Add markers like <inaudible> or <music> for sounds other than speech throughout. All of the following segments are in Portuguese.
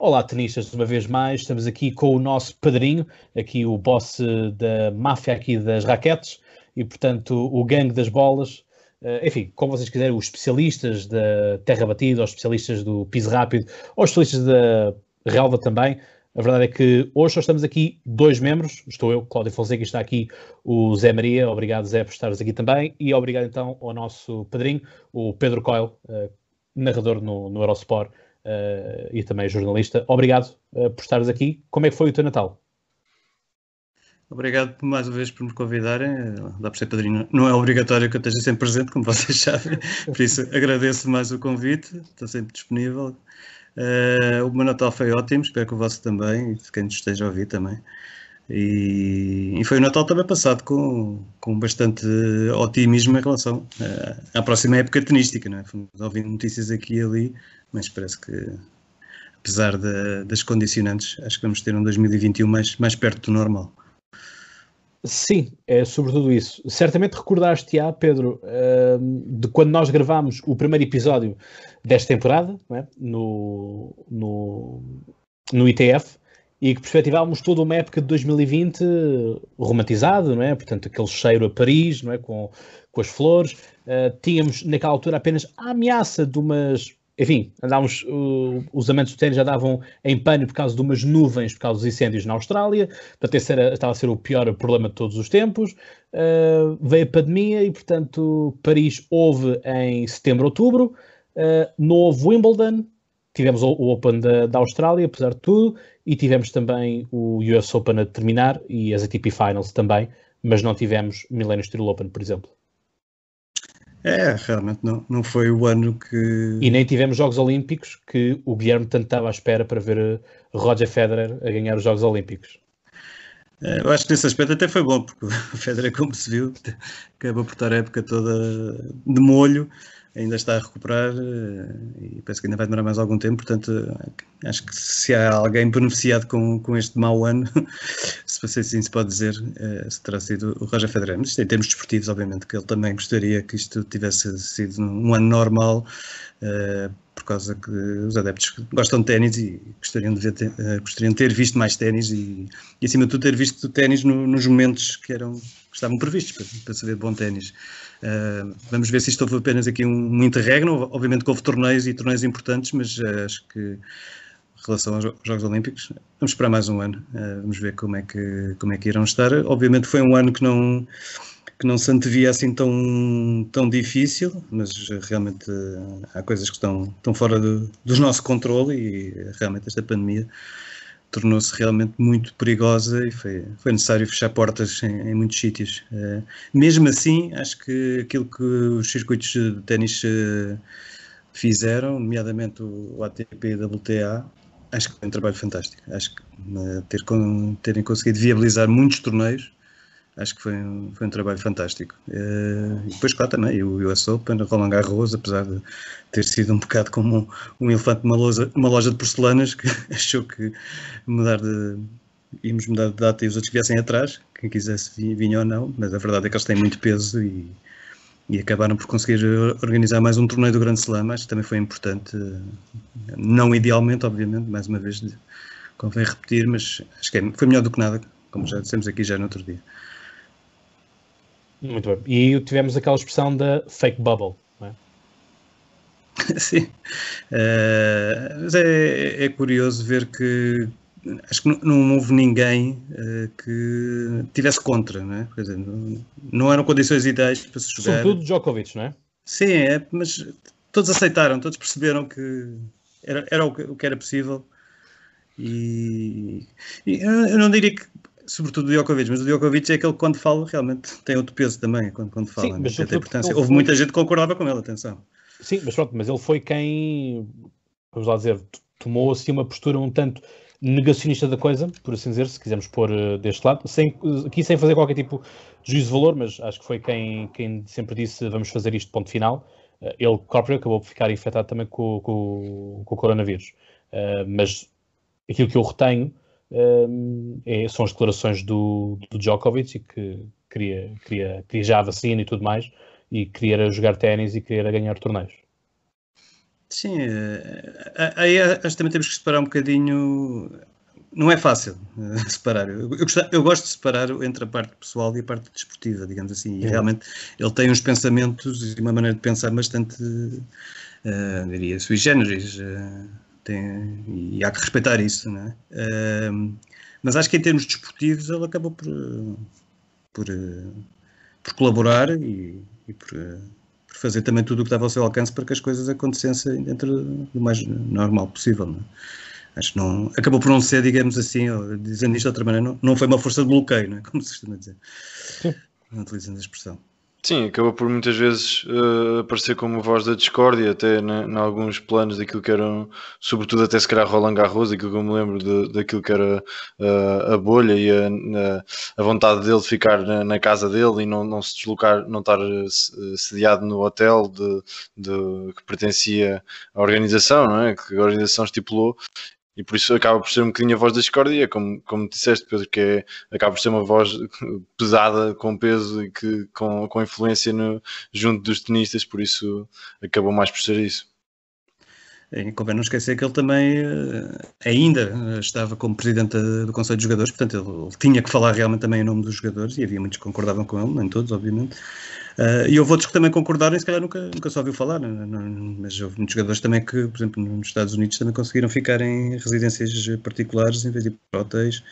Olá, tenistas, uma vez mais, estamos aqui com o nosso padrinho, aqui o boss da máfia aqui das raquetes e, portanto, o gangue das bolas, uh, enfim, como vocês quiserem, os especialistas da terra batida, os especialistas do piso rápido, ou os especialistas da relva também. A verdade é que hoje só estamos aqui dois membros, estou eu, Cláudio Fonseca, e está aqui o Zé Maria, obrigado Zé por estares aqui também, e obrigado então ao nosso padrinho, o Pedro Coelho, uh, narrador no, no Eurosport, uh, e também jornalista. Obrigado uh, por estares aqui. Como é que foi o teu Natal? Obrigado mais uma vez por me convidarem. Dá por ser padrinho. Não é obrigatório que eu esteja sempre presente, como vocês <laughs> sabem. Por isso agradeço mais o convite. Estou sempre disponível. Uh, o meu Natal foi ótimo. Espero que o vosso também. E quem nos esteja a ouvir também. E, e, foi o Natal também passado com, com bastante otimismo em relação uh, à próxima época tenística. Não é? Fomos ouvindo notícias aqui e ali, mas parece que, apesar de, das condicionantes, acho que vamos ter um 2021 mais, mais perto do normal. Sim, é sobretudo isso. Certamente recordaste-á, Pedro, uh, de quando nós gravámos o primeiro episódio desta temporada, é? no, no, no ITF, e que perspectivávamos toda uma época de 2020 romantizado, não é? Portanto, aquele cheiro a Paris, não é? Com, com as flores. Uh, tínhamos naquela altura apenas a ameaça de umas. Enfim, andávamos, uh, os amantes do ténis já davam em pânico por causa de umas nuvens, por causa dos incêndios na Austrália. Esse era, estava a ser o pior problema de todos os tempos. Uh, veio a pandemia e, portanto, Paris houve em setembro, outubro. Uh, no Wimbledon, tivemos o, o Open da, da, Austrália, apesar de tudo, e tivemos também o US Open a terminar e as ATP Finals também, mas não tivemos Millennium Steel Open, por exemplo. É, realmente não, não foi o ano que. E nem tivemos Jogos Olímpicos, que o Guilherme tanto estava à espera para ver eh, Roger Federer a ganhar os Jogos Olímpicos. É, eu acho que nesse aspecto até foi bom, porque <laughs> o Federer, como se viu, acabou por estar a época toda de molho ainda está a recuperar eh, e penso que ainda vai demorar mais algum tempo, portanto acho que se há alguém beneficiado com, com este mau ano, <laughs> se assim se pode dizer, eh, se terá sido o Roger Federer. Mas em termos desportivos, obviamente que ele também gostaria que isto tivesse sido um ano normal, eh, por causa que os adeptos gostam de ténis e gostariam de, ver, gostariam de ter visto mais ténis e, e acima de tudo ter visto ténis no, nos momentos que eram que estavam previstos para, para se ver bom ténis. Uh, vamos ver se isto houve apenas aqui um, um interregno. Obviamente que houve torneios e torneios importantes, mas uh, acho que em relação aos Jogos Olímpicos, vamos esperar mais um ano. Uh, vamos ver como é, que, como é que irão estar. Obviamente foi um ano que não, que não se antevia assim tão, tão difícil, mas realmente há coisas que estão, estão fora do, do nosso controle e realmente esta pandemia tornou-se realmente muito perigosa e foi, foi necessário fechar portas em, em muitos sítios. Uh, mesmo assim, acho que aquilo que os circuitos de ténis uh, fizeram, nomeadamente o ATP e a WTA, acho que foi um trabalho fantástico. Acho que uh, ter, terem conseguido viabilizar muitos torneios acho que foi um, foi um trabalho fantástico. Uh, e depois, claro, também o US Open, Roland Garros, apesar de ter sido um bocado como um, um elefante numa loja, uma loja de porcelanas, que <laughs> achou que mudar de, íamos mudar de data e os outros viessem atrás, quem quisesse vinha ou não, mas a verdade é que eles têm muito peso e, e acabaram por conseguir organizar mais um torneio do Grande Slam, acho que também foi importante, não idealmente, obviamente, mais uma vez convém repetir, mas acho que é, foi melhor do que nada, como já dissemos aqui já no outro dia. Muito bem. E tivemos aquela expressão da fake bubble, não é? <laughs> Sim. Uh, mas é, é, curioso ver que acho que não, houve ninguém uh, que tivesse contra, não é? Quer dizer, não, não, eram condições ideais para se jogar. Sobretudo Djokovic, não é? Sim, é, mas todos aceitaram, todos perceberam que era, era o, que, o que era possível. E, e eu não diria que sobretudo o Djokovic, mas o Djokovic é aquele que quando fala realmente tem outro peso também, quando, quando fala, Sim, mas tem importância. Houve muita gente que concordava com ele, atenção. Sim, mas pronto, mas ele foi quem, vamos lá dizer, tomou assim uma postura um tanto negacionista da coisa, por assim dizer, se quisermos pôr uh, deste lado, sem, aqui sem fazer qualquer tipo de juízo de valor, mas acho que foi quem, quem sempre disse vamos fazer isto ponto final. Uh, ele próprio acabou por ficar infectado também com, com, com o coronavírus. Uh, mas aquilo que eu retenho é, são as declarações do, do Djokovic e que queria, queria, queria já a vacina e tudo mais e queria jogar ténis e queria ganhar torneios. Sim, aí acho que também temos que separar um bocadinho. Não é fácil <laughs> separar. Eu, eu, eu, gosto de separar entre a parte pessoal e a parte desportiva, digamos assim. E realmente ele tem uns pensamentos e uma maneira de pensar bastante, uh, diria, sui generis. Uh, tem, e há que respeitar isso, não é? Uh, mas acho que em termos desportivos ele acabou por, por, por colaborar e, e por, por, fazer também tudo o que estava ao seu alcance para que as coisas acontecessem dentro do mais normal possível. Não é? Acho que não, acabou por não ser, digamos assim, dizendo isto de outra maneira, não, não foi uma força de bloqueio, não é? <laughs> como se costuma dizer, Sim. utilizando a expressão. Sim, acaba por muitas vezes uh, aparecer como voz da discórdia, até em alguns planos daquilo que eram, sobretudo até se calhar Roland Garros, aquilo que eu me lembro de, daquilo que era uh, a bolha e a, a, vontade dele de ficar na, na, casa dele e não, não se deslocar, não estar uh, sediado no hotel de, de, que pertencia à organização, não é? que a organização estipulou, e por isso acaba por ser um bocadinho a voz da discórdia, como, como disseste, Pedro, que é, acaba por ser uma voz <laughs> pesada, com peso e que, com, com influência no, junto dos tenistas, por isso acabou mais por ser isso. E convém não esquecer que ele também eh, ainda estava como presidente do Conselho de Jogadores, portanto ele, ele tinha que falar realmente também em nome dos jogadores e havia muitos que concordavam com ele, nem todos, obviamente. Uh, e houve outros que também concordaram e se calhar nunca, nunca só ouviu falar, não, não, mas houve muitos jogadores também que, por exemplo, nos Estados Unidos também conseguiram ficar em residências particulares em vez de ir para hotéis.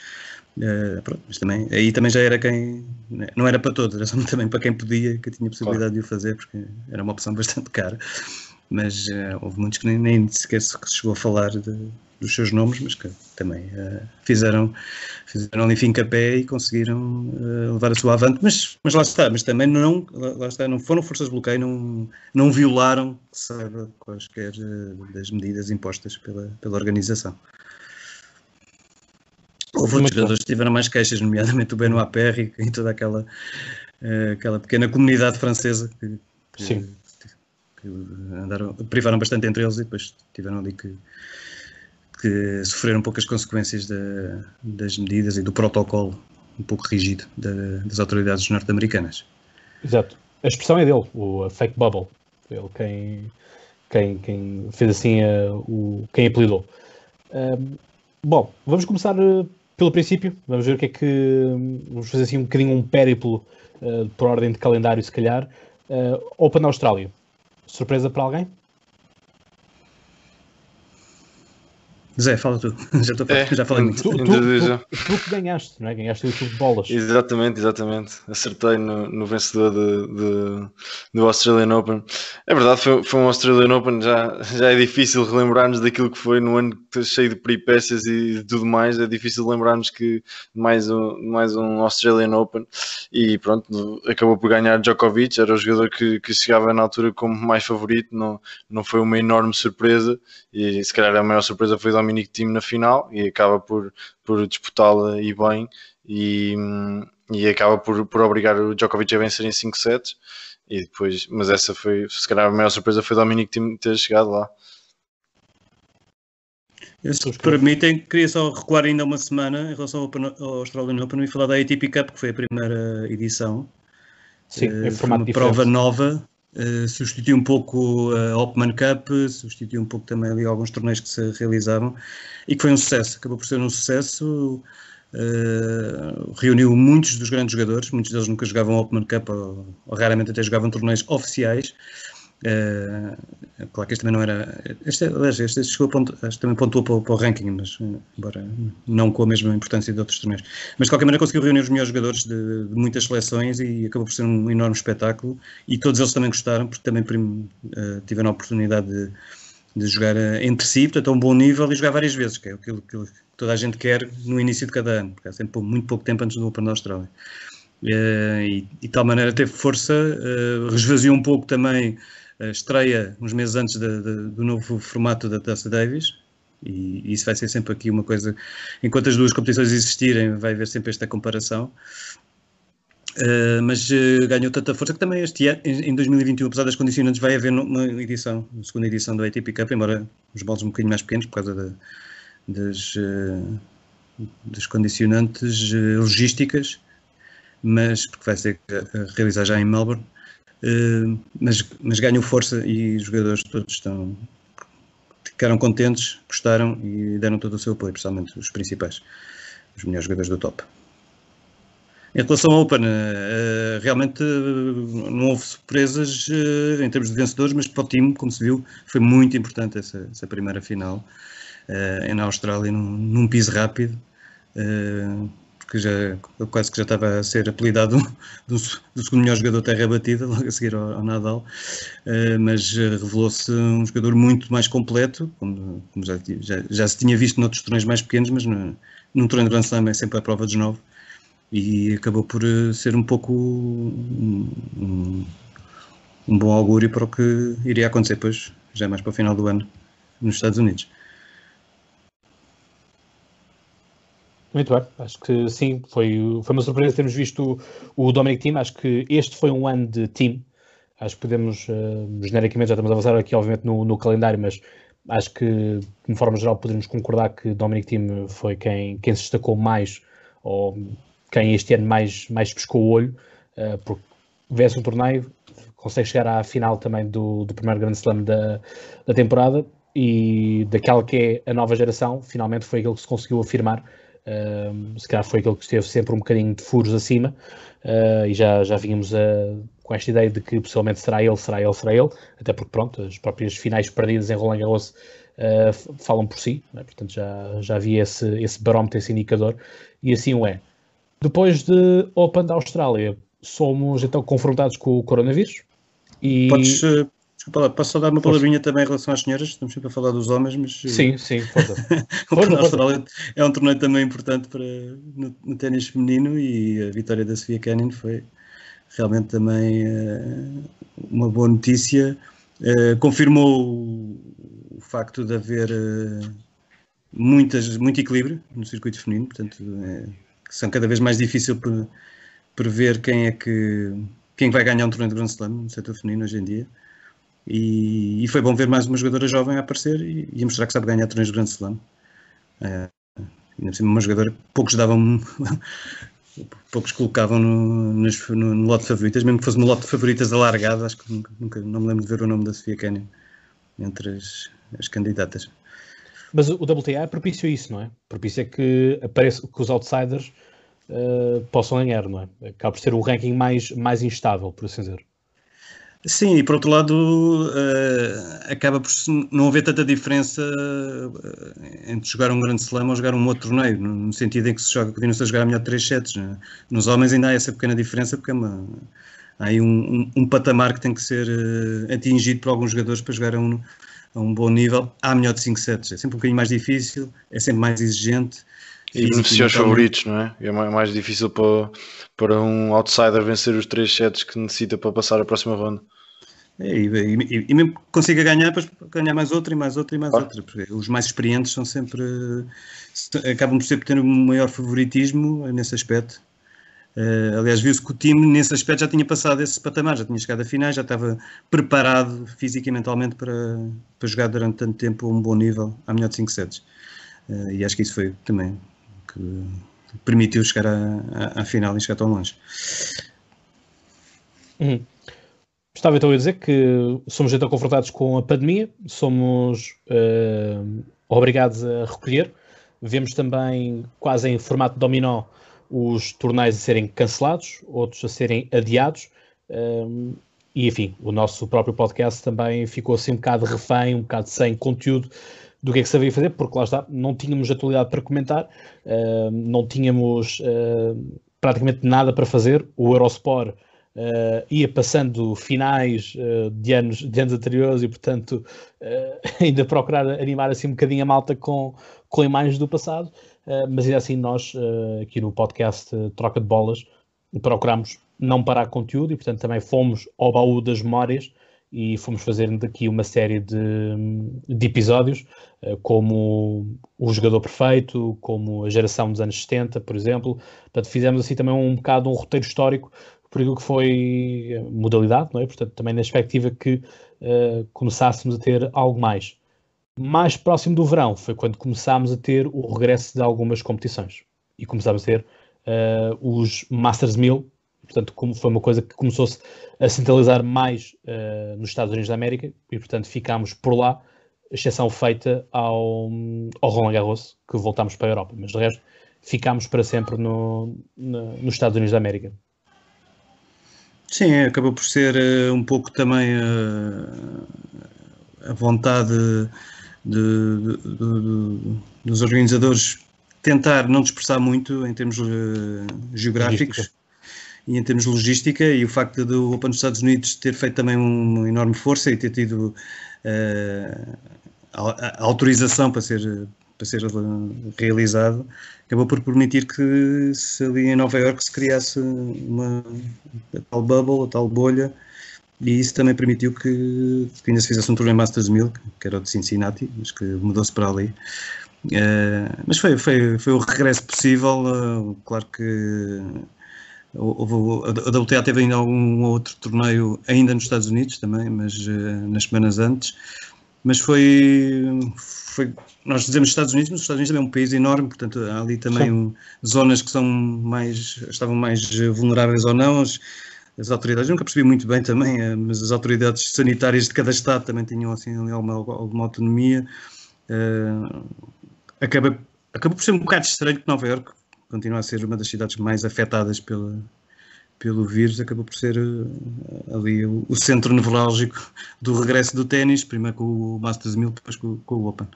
Uh, pronto, mas também, aí também já era quem, não era para todos, era só <laughs> também para quem podia, que tinha possibilidade claro. de o fazer, porque era uma opção <laughs> bastante cara. Mas uh, houve muitos que nem, nem sequer se chegou a falar de, dos seus nomes, mas que também uh, fizeram, fizeram ali fim pé e conseguiram uh, levar a sua avante, mas, mas lá está, mas também não, lá está, não foram forças de bloqueio, não, não violaram, que saiba, quaisquer uh, das medidas impostas pela, pela organização. Houve outros jogadores que tiveram mais queixas, nomeadamente o Benoit Perry e toda aquela, aquela pequena comunidade francesa que, que, que andaram, privaram bastante entre eles e depois tiveram ali que que sofreram poucas consequências das medidas e do protocolo um pouco rígido das autoridades norte-americanas. Exato. A expressão é dele, o fake bubble. Ele quem, quem, quem fez assim uh, o, quem apelidou. Uh, bom, vamos começar uh, pelo princípio. Vamos ver o que é que. Vamos fazer assim um bocadinho um périplo uh, por ordem de calendário, se calhar. Open Austrália. Surpresa para alguém? Zé, fala tu. <laughs> Já, estou, é, já falei muito. Tu, tu, tu, tu, que ganhaste, não é? Ganhaste o YouTube de bolas. Exatamente, exatamente. Acertei no, no vencedor de, de, do Australian Open. É verdade, foi, foi um Australian Open. Já, já é difícil relembrar-nos daquilo que foi no ano cheio de peripécias e de tudo mais. É difícil lembrar-nos que mais um, mais um Australian Open. E pronto, acabou por ganhar Djokovic. Era o jogador que, que chegava na altura como mais favorito. Não, não foi uma enorme surpresa. E se calhar a maior surpresa foi o Dominic Thiem na final e acaba por, por disputá-la e bem e, e acaba por, por obrigar o Djokovic a vencer em 5 sets e depois, mas essa foi, se calhar a maior surpresa foi o Dominic Thiem ter chegado lá. Se permitem, queria só recuar ainda uma semana em relação ao, ao Australian Open e falar da ATP Cup, que foi a primeira edição. Sim, uh, em formato uma prova nova, substituiu um pouco a Opman Cup, substituiu um pouco também ali alguns torneios que se realizavam e que foi um sucesso, acabou por ser um sucesso. Uh, reuniu muitos dos grandes jogadores, muitos deles nunca jogavam Open Cup ou, ou raramente até jogavam torneios oficiais, Uh, claro que este também não era. Este, aliás, este chegou a ponto, este também pontuou para, para, o ranking, mas eh, embora não com a mesma importância de outros torneios. Mas de qualquer maneira conseguiu reunir os melhores jogadores de, de muitas seleções e acabou por ser um enorme espetáculo. E todos eles também gostaram, porque também uh, tiveram a oportunidade de, de jogar entre si, portanto, a um bom nível e jogar várias vezes, que é aquilo que toda a gente quer no início de cada ano, porque há sempre muito pouco tempo antes do Open da Austrália. Uh, e, e de tal maneira teve força, uh, esvaziou um pouco também estreia uns meses antes de, de, do novo formato da Taça Davis, e isso vai ser sempre aqui uma coisa, enquanto as duas competições existirem, vai haver sempre esta comparação. Uh, mas uh, ganhou tanta força que também este ano, em 2021, apesar das condicionantes, vai haver uma edição, uma segunda edição do ATP Cup, embora os baldes um bocadinho mais pequenos por causa da, das, uh, das condicionantes logísticas, mas porque vai ser realizar já em Melbourne. Eh, mas, mas ganham força e os jogadores todos estão ficaram contentes, gostaram e deram todo o seu apoio, principalmente os principais, os melhores jogadores do top. Em relação ao Open, uh, realmente não houve surpresas uh, em termos de vencedores, mas para o time, como se viu, foi muito importante essa, essa primeira final na Austrália, num, num piso rápido porque já, quase que já estava a ser apelidado <laughs> do, do segundo melhor jogador terra batida, <laughs> logo a seguir ao, ao Nadal, uh, mas revelou-se um jogador muito mais completo, como, como já, já, já, se tinha visto noutros torneios mais pequenos, mas no, num torneio de Grand Slam é sempre a prova dos nove, e acabou por eh, ser um pouco um, um, um bom augúrio para o que iria acontecer depois, já mais para o final do ano, nos Estados Unidos. Muito bem, acho que sim, foi, foi uma surpresa termos visto o, o Dominic Team. Acho que este foi um ano de team. Acho que podemos, uh, genericamente, já estamos a avançar aqui, obviamente, no, no, calendário, mas acho que, de forma geral, poderíamos concordar que Dominic Team foi quem, quem se destacou mais, ou quem este ano mais, mais pescou o olho, uh, porque vence um torneio, consegue chegar à final também do, do primeiro Grand Slam da, da temporada e daquela que é a nova geração, finalmente foi aquele que se conseguiu afirmar Uh, se calhar foi aquele que esteve sempre um bocadinho de furos acima uh, e já, já vínhamos uh, com esta ideia de que possivelmente será ele, será ele, será ele, até porque pronto, as próprias finais perdidas em Roland Garros ah, falam por si, né? portanto já, já havia esse, esse barómetro, esse indicador, e assim o é. Depois de Open da Austrália, somos então confrontados com o coronavírus e... Podes, Desculpa posso só dar uma palavrinha também em relação às senhoras? Estamos sempre a falar dos homens, mas. Eh, sim, sim, força. <laughs> o Austrália é um torneio também importante para, no, no ténis feminino e a vitória da Sofia Kenin foi realmente também uh, uma boa notícia. Uh, confirmou o, facto de haver uh, muitas, muito equilíbrio no circuito feminino, portanto, são cada vez mais difícil prever quem é que quem vai ganhar um torneio de Grand Slam no setor feminino hoje em dia. E, e, foi bom ver mais uma jogadora jovem a aparecer e, e a mostrar que sabe ganhar torneios de Grande Slam. Uh, uma jogadora que poucos davam, <laughs> poucos colocavam no, no, no, lote de favoritas, mesmo que fosse no lote de favoritas alargado, acho que nunca, nunca, não me lembro de ver o nome da Sofia Canyon entre as, as candidatas. Mas o WTA propício isso, não é? Propicia que apareça que os outsiders uh, possam ganhar, não é? Acaba por ser o ranking mais, mais instável, por assim dizer. Sim, e por outro lado, uh, acaba por não haver tanta diferença uh, entre jogar um grande slam ou jogar um outro torneio, no sentido em que se joga, a jogar melhor 3 sets. Né? Nos homens ainda há essa pequena diferença, porque é uma, há aí um, um, um, patamar que tem que ser uh, atingido por alguns jogadores para jogar a um, a um bom nível. Há melhor de 5 sets, é sempre um bocadinho mais difícil, é sempre mais exigente. E beneficia os favoritos, não é? É mais difícil para, para um outsider vencer os 3 sets que necessita para passar a próxima ronda. É, e, e, e, mesmo que consiga ganhar, depois ganhar mais outra e mais outra e mais claro. outra. Porque os mais experientes são sempre. acabam por sempre ter um maior favoritismo nesse aspecto. Uh, aliás, viu-se que o time nesse aspecto já tinha passado esse patamar, já tinha chegado a finais, já estava preparado física e mentalmente para, para jogar durante tanto tempo a um bom nível, à melhor de 5 sets. Uh, e acho que isso foi também que permitiu chegar à, à, à final e chegar tão longe. Uhum. Estava então a dizer que somos então confrontados com a pandemia, somos uh, obrigados a recolher. Vemos também, quase em formato dominó, os torneios a serem cancelados, outros a serem adiados. Um, eh, e enfim, o nosso próprio podcast também ficou assim um bocado refém, um bocado sem conteúdo do que é que sabia fazer, porque lá está, não tínhamos atualidade para comentar, uh, não tínhamos uh, praticamente nada para fazer. O Eurosport Uh, ia passando finais uh, de, anos, de anos anteriores e, portanto, uh, <laughs> ainda procurar animar assim um bocadinho a malta com, com imagens do passado, mas ainda assim nós, aqui no podcast Troca de Bolas, procuramos não parar conteúdo e, portanto, também fomos ao baú das memórias e fomos fazendo aqui uma série de, de episódios, como o jogador perfeito, como a geração dos anos 70, por exemplo. Portanto, fizemos assim também um bocado um roteiro histórico por aquilo que foi modalidade, não é? Portanto, também na expectativa que uh, começássemos a ter algo mais. Mais próximo do verão foi quando começámos a ter o regresso de algumas competições e começámos a ter uh, os Masters 1000, portanto, como foi uma coisa que começou-se a centralizar mais uh, nos Estados Unidos da América e, portanto, ficámos por lá exceção feita ao, ao Roland Garros, que voltámos para a Europa, mas de resto ficámos para sempre no, no, nos Estados Unidos da América. Sim, acabou por ser uh, um pouco também uh, a vontade de, de, de, dos organizadores tentar não dispersar muito em termos uh, geográficos logística. e em termos de logística e o facto do Open dos Estados Unidos ter feito também uma enorme força e ter tido a autorização para ser para ser realizado, acabou por permitir que se ali em Nova Iorque se criasse uma tal bubble, a tal bolha, e isso também permitiu que, que ainda se fizesse um torneio Masters 1000, que era o de Cincinnati, mas que mudou-se para ali. Uh, mas foi, foi, foi o regresso possível, uh, claro que houve, a WTA teve ainda algum outro torneio ainda nos Estados Unidos também, mas uh, nas semanas antes, mas foi, foi, nós dizemos Estados Unidos, mas os Estados Unidos também é um país enorme, portanto há ali também um, zonas que são mais, estavam mais vulneráveis ou não. As, as autoridades, nunca percebi muito bem também, eh, mas as autoridades sanitárias de cada estado também tinham assim alguma, alguma autonomia. Uh, acaba, acaba por ser um bocado estranho que Nova Iorque continua a ser uma das cidades mais afetadas pela, pelo vírus, acabou por ser uh, ali o, o, centro nevrálgico do regresso do ténis, primeiro com o Masters 1000, depois com, com o Open.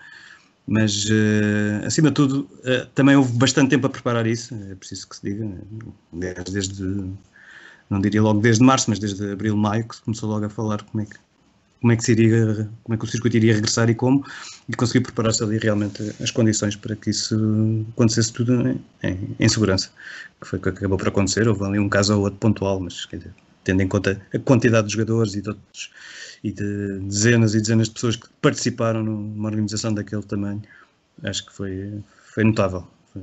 Mas, uh, acima de tudo, uh, também houve bastante tempo a preparar isso, é preciso que se diga, desde, desde, não diria logo desde março, mas desde abril, maio, que se começou logo a falar como é que como é que iria, como é que o circuito iria regressar e como, e conseguir preparar-se ali realmente as condições para que isso acontecesse tudo em, em, segurança, que foi o que acabou por acontecer, houve ali um caso ou outro pontual, mas dizer, tendo em conta a quantidade de jogadores e de, outros, e de dezenas e dezenas de pessoas que participaram numa organização daquele tamanho, acho que foi, foi notável. Foi,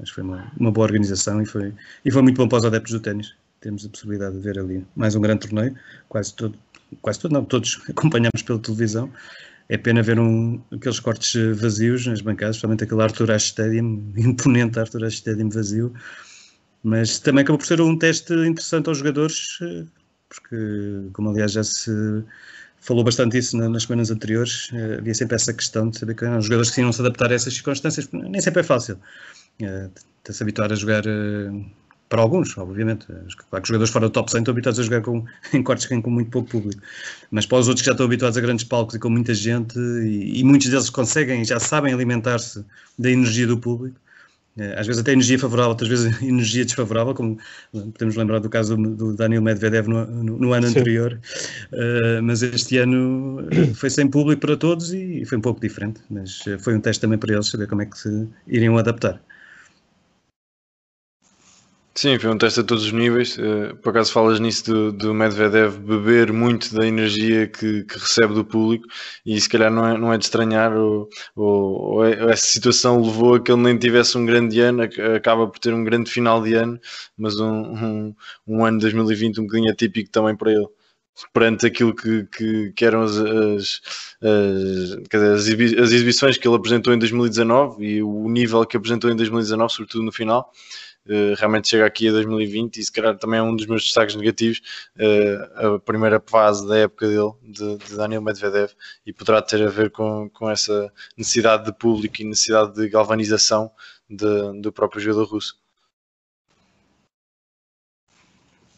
acho que foi uma, uma, boa organização e foi, e foi muito bom para os adeptos do ténis. Temos a possibilidade de ver ali mais um grande torneio, quase todo, quase todos, não, todos <laughs> acompanhamos pela televisão. É pena ver um, aqueles cortes vazios nas bancadas, principalmente aquele Arthur Ashe Stadium, <laughs> imponente Arthur Ashe Stadium vazio. Mas também acabou por ser um teste interessante aos jogadores, porque, como aliás já se falou bastante isso nas semanas anteriores, havia sempre essa questão de saber que os jogadores que não se adaptar a essas circunstâncias, nem sempre é fácil. Eh, se habituar a jogar eh, para alguns, obviamente. Claro que os jogadores fora do top 100 estão habituados a jogar com, <laughs> em cortes com muito pouco público. Mas para os outros que já estão habituados a grandes palcos e com muita gente, e, e muitos deles conseguem, já sabem alimentar-se da energia do público, eh, às vezes até energia favorável, outras vezes <laughs> energia desfavorável, como podemos lembrar do caso do Daniel Medvedev no, no, no ano Sim. anterior, uh, mas este ano foi sem público para todos e foi um pouco diferente, mas foi um teste também para eles saber como é que se iriam adaptar. Sim, foi um teste a todos os níveis. Uh, por acaso falas nisso do, do Medvedev beber muito da energia que, que, recebe do público e se calhar não é, não é de estranhar ou, ou, ou, é, essa situação levou a que ele nem tivesse um grande ano, acaba por ter um grande final de ano, mas um, um, um ano de 2020 um bocadinho atípico também para ele perante aquilo que, que, que eram as, as, as, as, exibições que ele apresentou em 2019 e o nível que apresentou em 2019, sobretudo no final. Uh, realmente chega aqui a 2020 e se calhar também é um dos meus destaques negativos uh, a primeira fase da época dele, de, de, Daniel Medvedev e poderá ter a ver com, com essa necessidade de público e necessidade de galvanização de, do próprio jogador russo.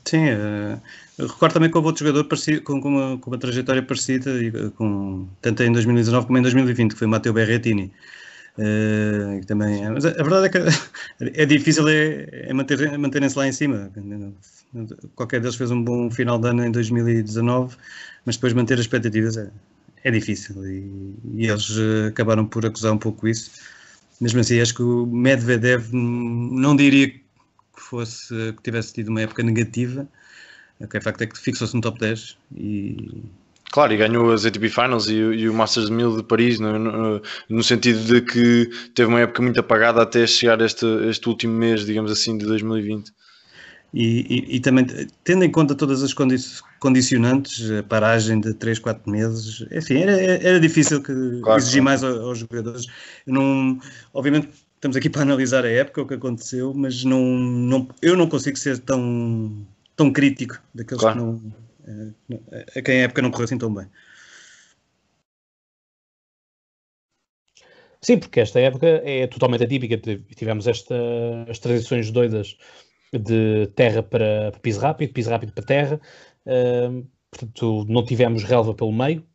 Sim, uh, recordo também que houve outro jogador parecido, com, com, uma, com uma trajetória parecida, com, tanto em 2019 como em 2020, que foi Matteo Berrettini. Uh, também, é, mas a, a, verdade é que <laughs> é difícil é, é manter, manterem-se lá em cima. Qualquer deles fez um bom final de ano em 2019, mas depois manter as expectativas é, é difícil e, e, eles eh, acabaram por acusar um pouco isso. Mesmo assim, acho que o Medvedev não diria que fosse que tivesse tido uma época negativa. O que é facto é que fixou-se no top 10 e Claro, e ganhou as ATP Finals e, e o Masters 1000 de Paris, no, no, no, sentido de que teve uma época muito apagada até chegar este, este último mês, digamos assim, de 2020. E, e, e, também, tendo em conta todas as condicionantes, a paragem de 3, 4 meses, enfim, era, era difícil que claro, exigir claro. mais aos, aos jogadores. Não, obviamente, estamos aqui para analisar a época, o que aconteceu, mas não, não, eu não consigo ser tão, tão crítico daqueles claro. que não a quem a época não correu assim tão bem. Sim, porque esta época é totalmente atípica. Tivemos esta, as transições doidas de terra para, para piso rápido, piso rápido para terra. Uh, portanto, não tivemos relva pelo meio.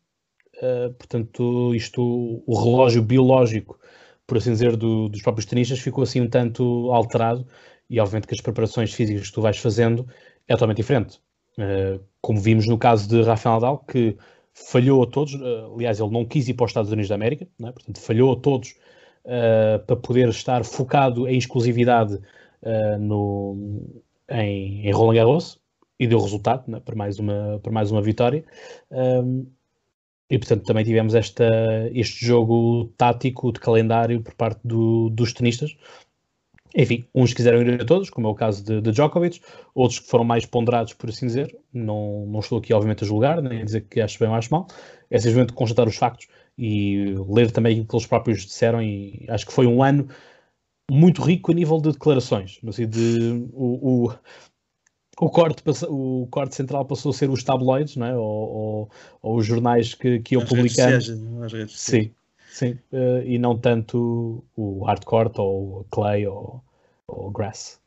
Uh, portanto, isto, o relógio biológico, por assim dizer, do, dos próprios tenistas ficou assim um tanto alterado. E obviamente que as preparações físicas que tu vais fazendo é totalmente diferente. Uh, como vimos no caso de Rafael Nadal, que falhou a todos, uh, aliás, ele não quis ir para os Estados Unidos da América, é? portanto, falhou a todos uh, para poder estar focado em exclusividade no, em, em Roland Garros e deu resultado é? para, mais uma, para mais uma vitória. Um, e portanto também tivemos esta, este jogo tático de calendário por parte do, dos tenistas, enfim, uns quiseram ir a todos, como é o caso de, de Djokovic, outros que foram mais ponderados, por assim dizer. Não, não estou aqui, obviamente, a julgar, nem a dizer que acho bem ou acho mal. É simplesmente constatar os factos e ler também o que eles próprios disseram. E acho que foi um ano muito rico a nível de declarações. No de, o, o, o, corte, o corte central passou a ser os tabloides, não é? ou, ou, ou os jornais que, que iam publicando. Sim. Sim, uh, e não tanto o hardcore ou clay ou grass.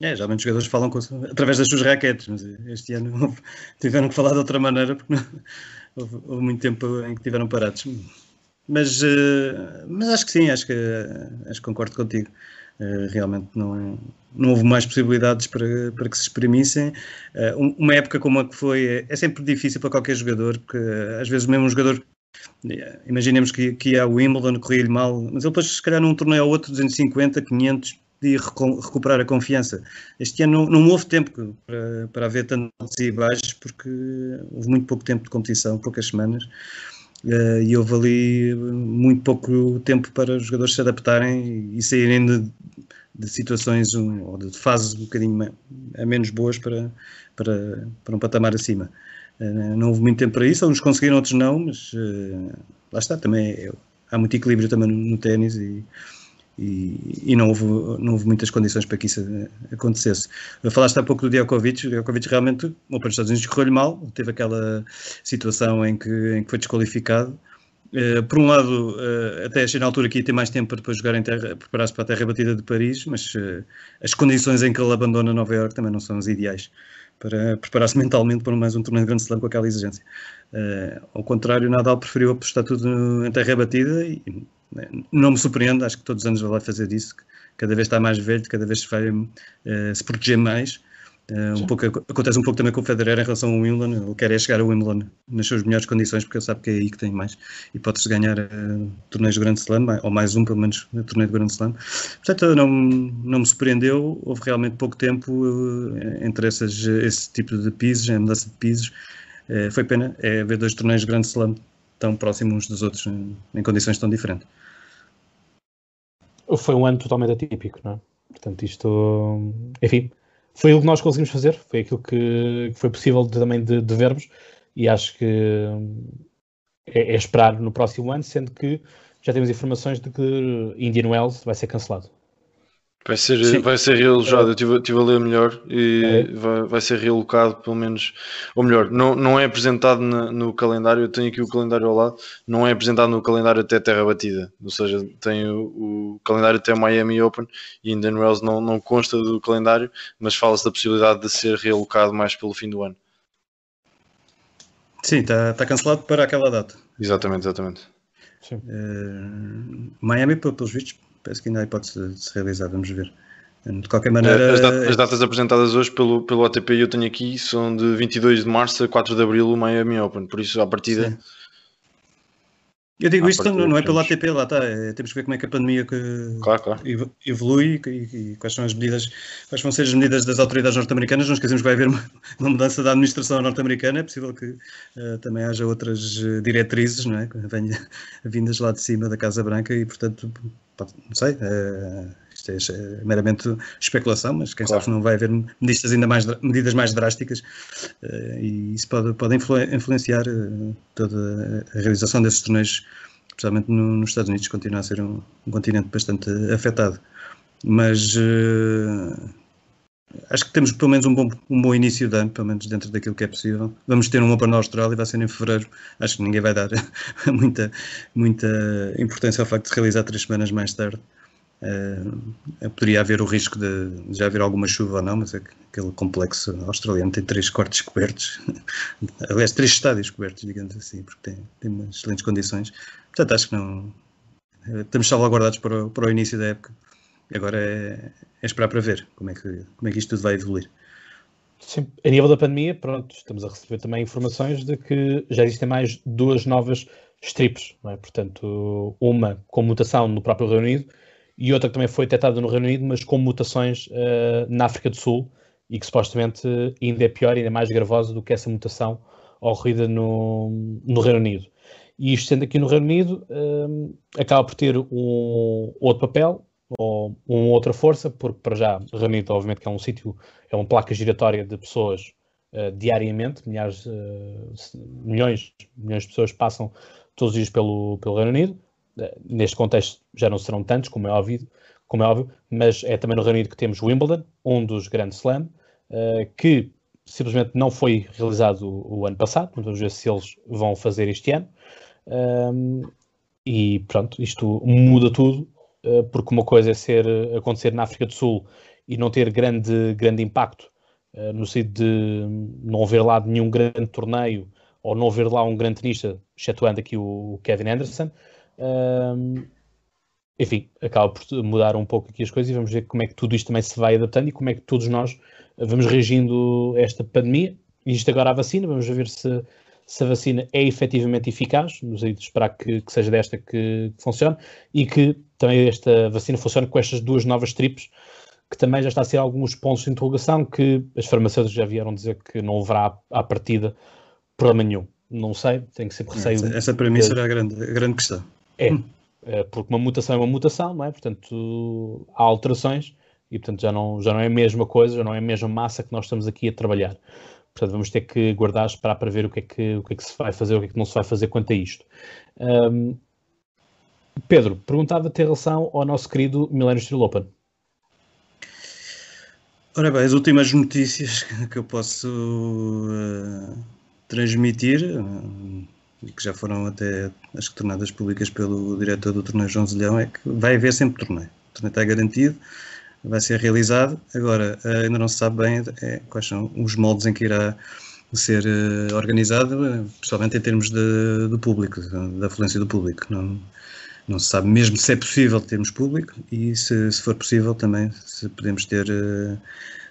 É, geralmente os jogadores falam com, através das suas raquetes, mas este ano <laughs> tiveram que falar de outra maneira porque não, houve, houve, muito tempo em que tiveram parados. Mas, uh, mas acho que sim, acho que, acho que concordo contigo. Uh, realmente não, não houve mais possibilidades para, para que se exprimissem. Uma época como a que foi é, é sempre difícil para qualquer jogador, porque às vezes mesmo um jogador Imaginemos que, que ia ao Wimbledon, corria-lhe mal, mas ele depois, se calhar, num torneio ou outro, 250, 500, de recuperar a confiança. Este ano não, não houve tempo para, para haver tantos e baixos, porque houve muito pouco tempo de competição, poucas semanas, uh, e houve ali muito pouco tempo para os jogadores se adaptarem e saírem de, de situações ou de fases um bocadinho a menos boas para, para, para um patamar acima. Eh, não houve muito tempo para isso, uns conseguiram, outros não, mas uh, lá está, também é, há muito equilíbrio também no, no ténis e, e, e, não, houve, não houve muitas condições para que isso acontecesse. Falaste há pouco do Djokovic, o Djokovic realmente, o para os Estados Unidos correu-lhe mal, teve aquela situação em que, em que foi desqualificado. Uh, por um lado, uh, até achei na altura que ia ter mais tempo para depois jogar em terra, preparar-se para a terra batida de Paris, mas uh, as condições em que ele abandona Nova York também não são as ideais para preparar-se mentalmente para mais um torneio de Grande Slam com aquela exigência. Uh, ao contrário, Nadal preferiu apostar tudo em terra batida e né, não me surpreende, acho que todos os anos vai fazer isso, cada vez está mais velho, cada vez vai uh, se proteger mais Uh, um pouco, acontece um pouco também com o Federer em relação ao Wimbledon. Ele quer é chegar ao Wimbledon nas suas melhores condições, porque ele sabe que é aí que tem mais e pode-se ganhar uh, torneios de Grande Slam, ou mais um, pelo menos, no torneio de Grande Slam. Portanto, não, não me surpreendeu. Houve realmente pouco tempo uh, entre essas, esse tipo de pisos, a mudança de pisos. foi pena é ver dois torneios de Grande Slam tão próximos uns dos outros, em, em condições tão diferentes. Foi um ano totalmente atípico, não é? Portanto, isto, enfim, foi o que nós conseguimos fazer, foi aquilo que, que foi possível de, também de, de, vermos e acho que é, é, esperar no próximo ano, sendo que já temos informações de que Indian Wells vai ser cancelado. Vai ser, vai ser realojado, eu estive, estive a ler melhor e é. vai, vai ser realocado pelo menos, ou melhor, não, não é apresentado na, no calendário, eu tenho aqui o calendário ao lado, não é apresentado no calendário até Terra Batida, ou seja, tem o, o calendário até Miami Open e Indian Wells não, não consta do calendário, mas fala-se da possibilidade de ser realocado mais pelo fim do ano. Sim, está tá cancelado para aquela data. Exatamente, exatamente. Uh, Miami, pelos vistos, parece que ainda há hipótese de se realizar, vamos ver. De qualquer maneira. As datas, as datas, apresentadas hoje pelo, pelo ATP eu tenho aqui são de 22 de março a 4 de abril o Miami Open, por isso à partida. Sim. Eu digo isto não, não é pelo ATP, lá está. É, temos que ver como é que a pandemia que claro, claro. evolui e, e, quais são as medidas, quais vão ser as medidas das autoridades norte-americanas. Não esquecemos que vai haver uma, uma mudança da administração norte-americana. É possível que uh, também haja outras eh, diretrizes, não é? Venha, <laughs> vindas lá de cima da Casa Branca e, portanto, não sei, uh, isto é, é, meramente especulação, mas quem claro. sabe não vai haver medidas ainda mais, medidas mais drásticas uh, e isso pode, pode influ influenciar uh, toda a realização desses torneios, especialmente no, nos Estados Unidos, continua a ser um, um continente bastante afetado. Mas acho que temos pelo menos um bom, um bom início de ano, pelo menos dentro daquilo que é possível. Vamos ter um Open na Austrália, vai ser em fevereiro. Acho que ninguém vai dar <laughs> muita, muita importância ao facto de realizar três semanas mais tarde. Uh, poderia haver o risco de, já haver alguma chuva ou não, mas é aquele complexo australiano tem três quartos cobertos, <laughs> aliás, três estádios cobertos, digamos assim, porque tem, tem umas excelentes condições. Portanto, acho que não. Estamos salvaguardados para o, para o início da época. Agora é, é, esperar para ver como é, que, como é que isto tudo vai evoluir. Sim, a nível da pandemia, pronto, estamos a receber também informações de que já existem mais duas novas strips, é? portanto, uma com mutação no próprio Reino Unido e outra que também foi detectada no Reino Unido, mas com mutações uh, na África do Sul e que supostamente ainda é pior, ainda é mais gravosa do que essa mutação ocorrida no, no Reino Unido. E isto sendo aqui no Reino Unido, uh, acaba por ter um outro papel ou uma outra força, porque para já o Reino Unido, obviamente, que é um sítio, é uma placa giratória de pessoas uh, diariamente, milhares, milhões, milhões de pessoas passam todos os dias pelo, pelo Reino Unido neste contexto já não serão tantos, como é óbvio, como é óbvio, mas é também no Reino Unido que temos Wimbledon, um dos grandes Slam, uh, que simplesmente não foi realizado o, ano passado, vamos ver se eles vão fazer este ano. Um, e pronto, isto muda tudo, uh, porque uma coisa é ser, acontecer na África do Sul e não ter grande, grande impacto, uh, no sentido de não haver lá nenhum grande torneio ou não haver lá um grande tenista, excetuando aqui o Kevin Anderson. Um, enfim, acaba por mudar um pouco aqui as coisas e vamos ver como é que tudo isto também se vai adaptando e como é que todos nós vamos reagindo a esta pandemia. Existe agora a vacina, vamos ver se, se a vacina é efetivamente eficaz, nos aí de esperar que, que, seja desta que, que, funcione e que também esta vacina funcione com estas duas novas tripes, que também já está a ser alguns pontos de interrogação que as farmacêuticas já vieram dizer que não haverá à partida problema nenhum. Não sei, tenho que sempre receio. Essa, essa para mim será a grande, a grande questão. É, é, porque uma mutação é uma mutação, não é? Portanto, há alterações e, portanto, já não, já não é a mesma coisa, já não é a mesma massa que nós estamos aqui a trabalhar. Portanto, vamos ter que guardar, esperar para ver o que é que, o que, é que se vai fazer, o que é que não se vai fazer quanto a isto. Um, Pedro, perguntava-te em relação ao nosso querido Millennium Steel Open. Ora bem, as últimas notícias <laughs> que eu posso uh, transmitir, uh, que já foram até acho que tornadas públicas pelo diretor do torneio João Zilhão, é que vai haver sempre torneio. O torneio está garantido, vai ser realizado. Agora, eh, ainda não se sabe bem é, quais são os moldes em que irá ser uh, organizado, principalmente em termos de, do público, da afluência do público. Não, não se sabe mesmo se é possível termos público e se, se for possível também se podemos ter uh,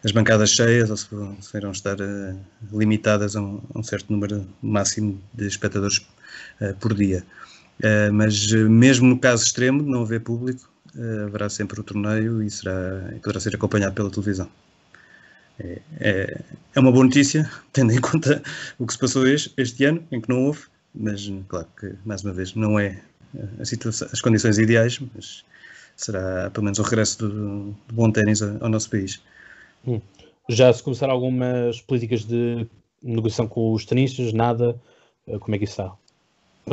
as bancadas cheias ou se, se irão estar uh, limitadas a um, a um, certo número máximo de espectadores uh, por dia. Uh, mas mesmo no caso extremo de não haver público, haverá sempre o torneio e será, poderá ser acompanhado pela televisão. É, é, é, uma boa notícia, <laughs> tendo em conta o que se passou este, este ano, em que não houve, mas claro que, mais uma vez, não é situação, as condições ideais, mas será pelo menos o regresso do, do bom ténis ao nosso país. Hum. Já se começaram algumas políticas de negociação com os tenistas? Nada? Eh, como é que isso está?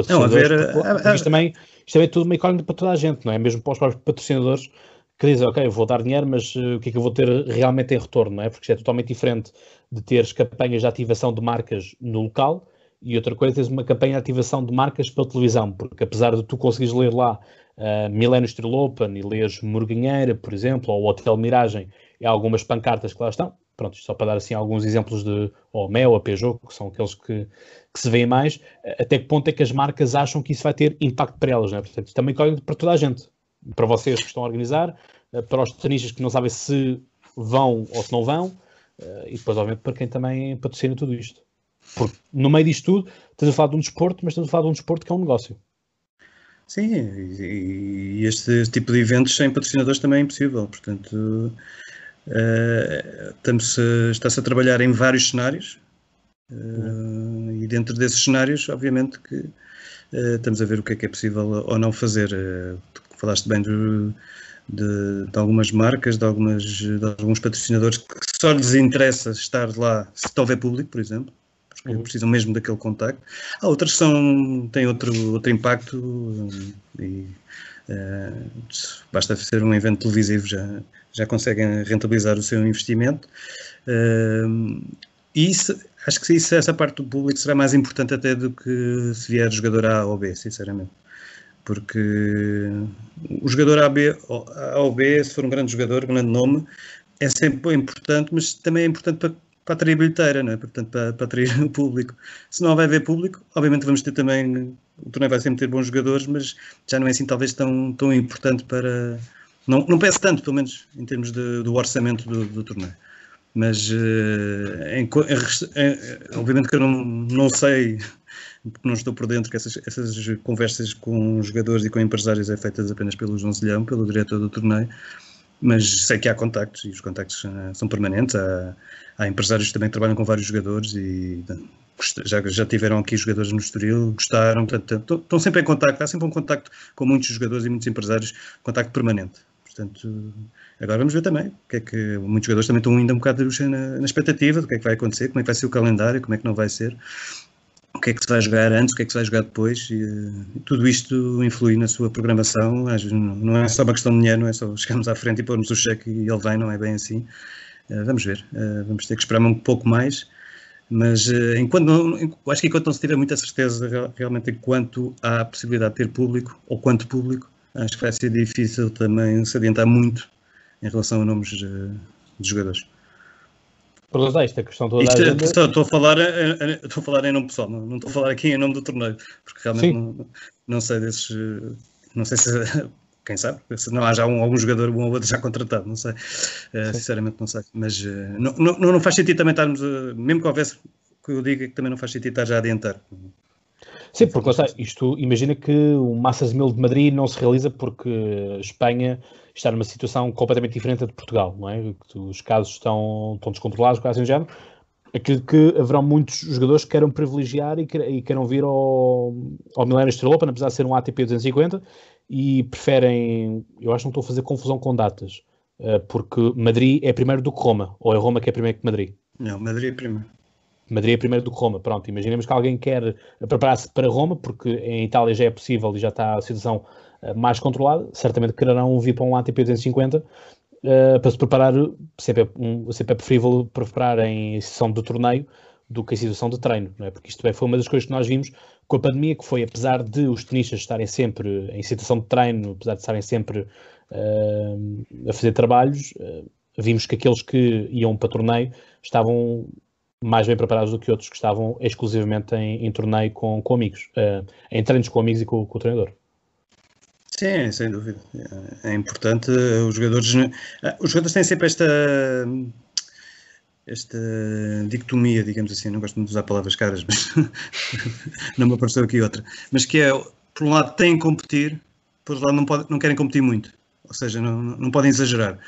Não, a ver. Isto, também, isto também é tudo uma incógnita para toda a gente, não é? Mesmo para os próprios patrocinadores que dizem, ok, vou dar dinheiro, mas uh, o que é que eu vou ter realmente em retorno, não é? Porque isto é totalmente diferente de teres campanhas de ativação de marcas no local e outra coisa é teres uma campanha de ativação de marcas pela televisão, porque apesar de tu conseguires ler lá uh, Milênio Estrela Open e leres Morganheira, por exemplo, ou Hotel Miragem e algumas pancartas que lá estão. Pronto, só para dar assim alguns exemplos de ou Mel, a Peugeot, que são aqueles que, que se veem mais, até que ponto é que as marcas acham que isso vai ter impacto para elas, não é? Portanto, também corre para toda a gente, para vocês que estão a organizar, eh, para os tenistas que não sabem se vão ou se não vão, eh, e depois, obviamente, para quem também patrocina tudo isto. Porque no meio disto tudo, estamos a falar de um desporto, mas estamos a falar de um desporto que é um negócio. Sim, e, este tipo de eventos sem patrocinadores também é impossível. Portanto, Uh, Está-se a trabalhar em vários cenários uh, e dentro desses cenários, obviamente, que uh, estamos a ver o que é que é possível ou não fazer. tu falaste bem de, de, de, algumas marcas, de, algumas, de alguns patrocinadores que só lhes interessa estar lá se houver público, por exemplo, porque uhum. precisam mesmo daquele contacto. Há outras que são, têm outro, outro impacto e Uh, basta ser um evento televisivo, já, já conseguem rentabilizar o seu investimento. Uh, e isso, acho que isso, essa parte do público será mais importante até do que se vier jogador A ou B, sinceramente. Porque o jogador A, A ou B, se for um grande jogador, um grande nome, é sempre importante, mas também é importante para, para atrair bilheteira, é? Portanto, para, para atrair <laughs> o público. Se não vai haver público, obviamente vamos ter também, o torneio vai sempre ter bons jogadores, mas já não é assim talvez tão, tão importante para... Não, não pesa tanto, pelo menos, em termos de, do orçamento do, do torneio mas uh, em, em, obviamente que eu não, não sei, porque não estou por dentro, que essas, essas conversas com jogadores e com empresários é feitas apenas pelo João Zilhão, pelo diretor do torneio, mas sei que há contactos e os contactos uh, são permanentes. Há, há, empresários que também trabalham com vários jogadores e já, já tiveram aqui jogadores no Estoril, gostaram, portanto, estão sempre em contacto, há sempre um contacto com muitos jogadores e muitos empresários, contacto permanente. Portanto, agora vamos ver também o que é que muitos jogadores também estão ainda um bocado na, na expectativa do que é que vai acontecer, como é que vai ser o calendário, como é que não vai ser, que é que se vai jogar antes, o que é que se vai jogar depois, e, tudo isto influi na sua programação. Não é só uma questão de dinheiro, não é só chegarmos à frente e pormos o cheque e ele vem, não é bem assim. Uh, vamos ver, uh, vamos ter que esperar um pouco mais. Mas uh, enquanto não, acho que enquanto não se tiver muita certeza realmente enquanto há possibilidade de ter público, ou quanto público, acho que vai ser difícil também se adiantar muito em relação a nomes de jogadores. Por esta questão toda. Isto, agenda... estou, estou, a falar, estou a falar em nome pessoal, não, não estou a falar aqui em nome do torneio, porque realmente não, não, sei desses. Não sei se. <laughs> Quem sabe? Se não há já um, algum jogador um ou outro já contratado, não sei. Uh, sinceramente, não sei. Mas uh, não, não, não faz sentido também estarmos. Uh, mesmo que houvesse que eu diga que também não faz sentido estar já a adiantar. Sim, porque está, isto imagina que o Massas Mil de Madrid não se realiza porque Espanha está numa situação completamente diferente de Portugal, não é? Os casos estão, estão descontrolados, quase em género. Aquilo que haverão muitos jogadores que queiram privilegiar e, queiram vir ao, ao Millennium Estrela Open, apesar de ser um ATP 250, e preferem, eu acho que não estou a fazer confusão com datas, eh, porque Madrid é primeiro do que Roma, ou é Roma que é primeiro que Madrid? Não, Madrid é primeiro. Madrid é primeiro do que Roma. Pronto, imaginemos que alguém quer preparar-se para Roma, porque em Itália já é possível e já está a situação mais controlada. Certamente quererão vir para um ATP 250 uh, para se preparar. Sempre é, um, sempre é preferível preparar em sessão de torneio do que em situação de treino, não é? Porque isto foi uma das coisas que nós vimos com a pandemia, que foi, apesar de os tenistas estarem sempre em situação de treino, apesar de estarem sempre uh, a fazer trabalhos, uh, vimos que aqueles que iam para torneio estavam mais bem preparados do que outros que estavam exclusivamente em, em torneio com, com amigos, uh, em treinos com amigos e com, com, o treinador. Sim, sem dúvida. É importante. Os jogadores, eh, os jogadores têm sempre esta esta dicotomia, digamos assim, não gosto muito de usar palavras caras, mas <laughs> não me apareceu aqui outra, mas que é, por um lado, têm que competir, por outro lado, não, pode, não querem competir muito, ou seja, não, não podem exagerar.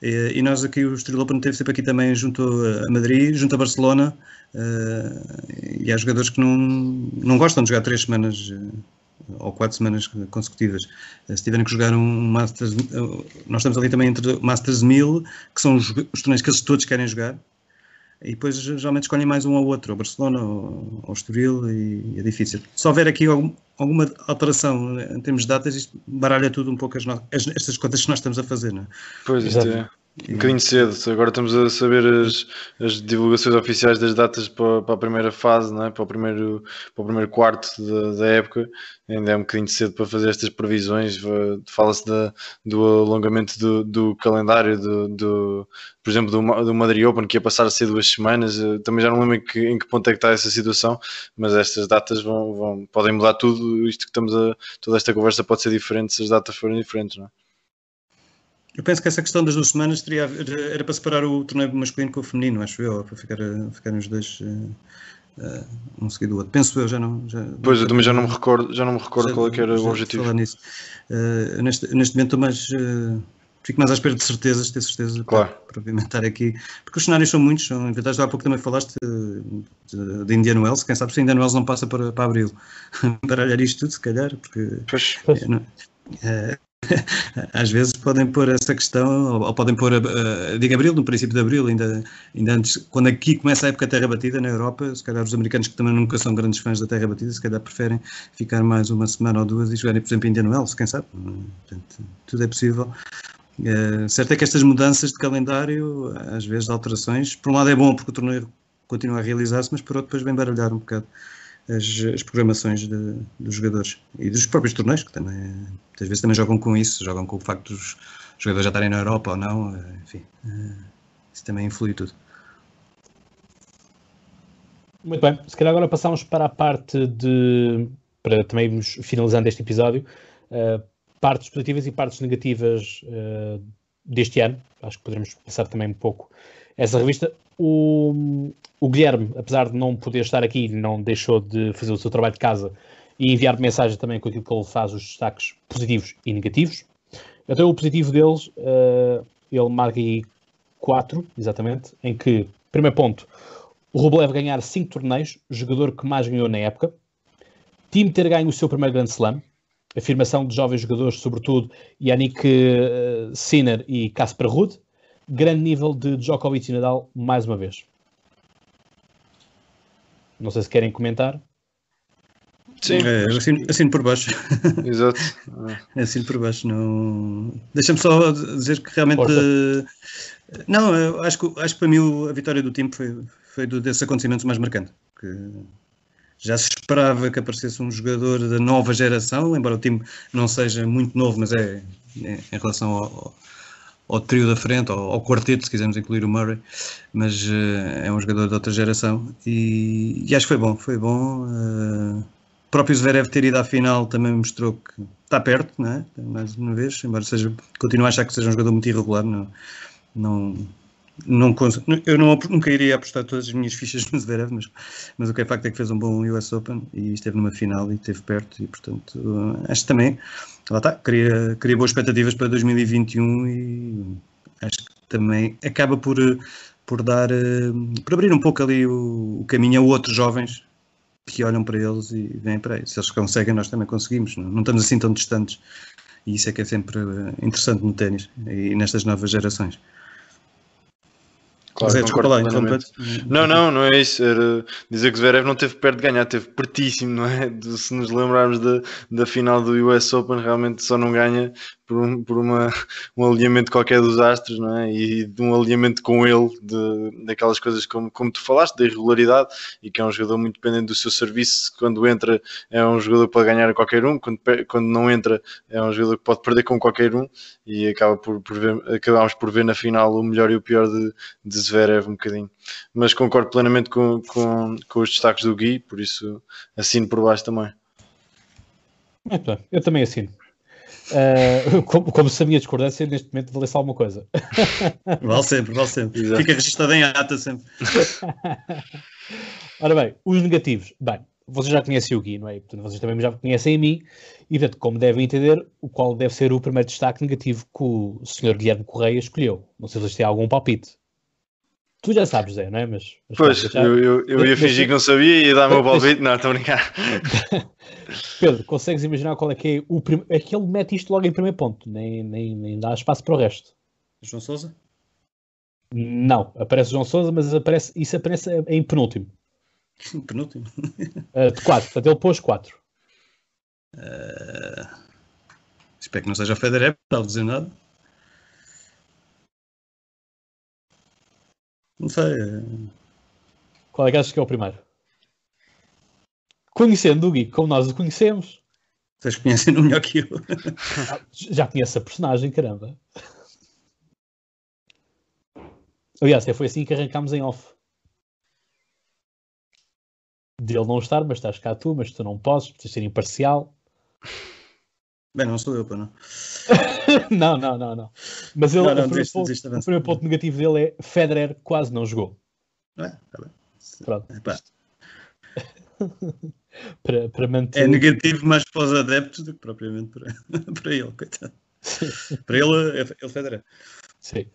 E, nós aqui, o Estoril Open teve sempre aqui também junto a Madrid, junto a Barcelona, uh, e há jogadores que não, não gostam de jogar três semanas ou quatro semanas consecutivas. Uh, se tiverem que jogar um Masters, nós estamos ali também entre Masters 1000, que são os, os torneios que eles todos querem jogar, e depois geralmente escolhem mais um ou outro, ou Barcelona ou, ou Estoril, e, é difícil. Se houver aqui algum, alguma alteração em termos de datas, isto baralha tudo um pouco as, as, estas contas que nós estamos a fazer, não é? Pois, isto é. Um bocadinho cedo, agora estamos a saber as, as divulgações oficiais das datas para, para, a primeira fase, não é? para, o primeiro, para o primeiro quarto da, da época, ainda é um bocadinho cedo para fazer estas previsões. Fala-se do alongamento do, do calendário, do, do, por exemplo, do, do Madrid Open, que ia passar a ser duas semanas. Também já não lembro em que, em que ponto é que está essa situação, mas estas datas vão, vão, podem mudar tudo. Isto que estamos a. toda esta conversa pode ser diferente se as datas forem diferentes, não é? Eu penso que essa questão das duas semanas teria, era para separar o torneio masculino com o feminino, acho eu, para ficar, ficarem os dois uh, uh, um seguido do outro. Penso eu, já não. Já, pois, eu também já não me recordo, já não me recordo já, qual é que era o objetivo. Falar nisso. Uh, neste, neste momento estou mais. Fico mais à espera de certezas, ter certeza claro. para, para implementar aqui, porque os cenários são muitos, são inventados. Há pouco também falaste de, de Indian Wells, quem sabe se Indian Wells não passa para, para abril. <laughs> para olhar isto tudo, se calhar, porque. Pois. É, <laughs> às vezes podem pôr essa questão, ou, podem pôr, a, a, digo abril, no princípio de abril, ainda, ainda antes, quando aqui começa a época da terra batida na Europa, se calhar os americanos que também nunca são grandes fãs da terra batida, se calhar preferem ficar mais uma semana ou duas e jogarem, por exemplo, Indian Wells, quem sabe? Portanto, tudo é possível. É, certo é que estas mudanças de calendário, às vezes alterações, por um lado é bom porque o torneio continua a realizar-se, mas por outro depois vem baralhar um bocado as, as programações de, dos jogadores e dos próprios torneios, que também, às vezes também jogam com isso, jogam com o facto dos jogadores já estarem na Europa ou não, eh, enfim, eh, isso também influi tudo. Muito bem, se calhar agora passamos para a parte de, para também irmos finalizando este episódio, uh, partes positivas e partes negativas uh, deste ano, acho que poderemos passar também um pouco essa revista. O, o Guilherme, apesar de não poder estar aqui, não deixou de fazer o seu trabalho de casa e enviar mensagem também com aquilo que ele faz, os destaques positivos e negativos. Então, o positivo deles, uh, ele marca aí quatro, exatamente, em que, primeiro ponto, o Rublev ganhar cinco torneios, jogador que mais ganhou na época. Time ter ganho o seu primeiro Grand Slam, afirmação de jovens jogadores, sobretudo Yannick uh, Sinner e Casper Ruud. Grande nível de Djokovic e Nadal, mais uma vez. Não sei se querem comentar. Sim. É, assino, assino por baixo. <laughs> Exato. assino por baixo. Não... Deixa-me só dizer que realmente. Porta. Não, acho que, acho que para mim a vitória do time foi, foi desses acontecimentos mais marcante. Que já se esperava que aparecesse um jogador da nova geração, embora o time não seja muito novo, mas é, é em relação ao, ao trio da frente, ao, ao, quarteto, se quisermos incluir o Murray, mas uh, é um jogador de outra geração e, e acho que foi bom, foi bom. Uh, o próprio Zverev ter ido à final também mostrou que está perto, não é? mais uma vez, embora seja, continuo a achar que seja um jogador muito irregular, não, não, não, eu não, nunca iria apostar todas as minhas fichas no Zverev, mas, mas o que é facto é que fez um bom US Open e esteve numa final e esteve perto e portanto acho que também lá está, cria, cria boas expectativas para 2021 e acho que também acaba por, por dar por abrir um pouco ali o, o caminho a outros jovens que olham para eles e vêm para aí. Se eles conseguem, nós também conseguimos, não, não estamos assim tão distantes e isso é que é sempre interessante no ténis e nestas novas gerações. Claro, Zé, desculpa lá, Não, não, não é isso. Era dizer que Zverev não teve perto de ganhar, teve pertíssimo, não é? <laughs> De, se nos lembrarmos da, da final do US Open, realmente só não ganha por, um, por uma, <laughs> um alinhamento qualquer dos astros, não é? E de um alinhamento com ele, de, daquelas coisas como, como tu falaste, da irregularidade, e que é um jogador muito dependente do seu serviço. Quando entra, é um jogador pode ganhar a qualquer um, quando, quando não entra, é um jogador que pode perder com qualquer um, e acaba por, por ver, acabamos por ver na final o melhor e o pior de, de Zverev um bocadinho. Mas concordo plenamente com, com, com os destaques do Gui, por isso assino por baixo também. Eu também assino. Uh, <laughs> como, como, se a minha discordância neste momento valesse alguma coisa. <laughs> Vale sempre, vale sempre. Exato. Fica registado em ata sempre. <laughs> Ora bem, os negativos. Bem, vocês já conhecem o Gui, não é? Portanto, vocês também já conhecem a mim. E, portanto, como devem entender, o qual deve ser o primeiro destaque negativo que o Sr. Guilherme Correia escolheu. Não sei se vocês têm algum palpite. Tu já sabes, Zé, não é? Mas, mas pois, já... eu, eu, eu, ia fingir que não sabia e ia dar o meu palpite. Não, estou a brincar. <laughs> Pedro, consegues imaginar qual é que é o primeiro. É que ele mete isto logo em primeiro ponto, nem, nem, nem dá espaço para o resto. João Souza? Não, aparece João Souza, mas aparece, isso aparece em penúltimo. <laughs> penúltimo? Uh, de 4, portanto ele pôs 4. Uh... Espero que não seja o Federer, não a dizer nada. Não sei. Qual é que achas que é o primeiro? Conhecendo o Gui como nós o conhecemos. Vocês conhecem-no melhor que eu. Já conhece a personagem, caramba. Aliás, foi assim que arrancámos em off. De ele não estar, mas estás cá tu, mas tu não podes, precisas ser imparcial. Bem, não sou eu, para não. <laughs> <laughs> não, não, não, não. Mas ele, não, não, o, primeiro ponto, o primeiro ponto negativo dele é Federer quase não jogou. É, tá bem. Pronto. <laughs> para, para manter... É negativo mais para os adeptos do que propriamente para, <laughs> para ele, coitado. para ele, é, ele Federer. Sim.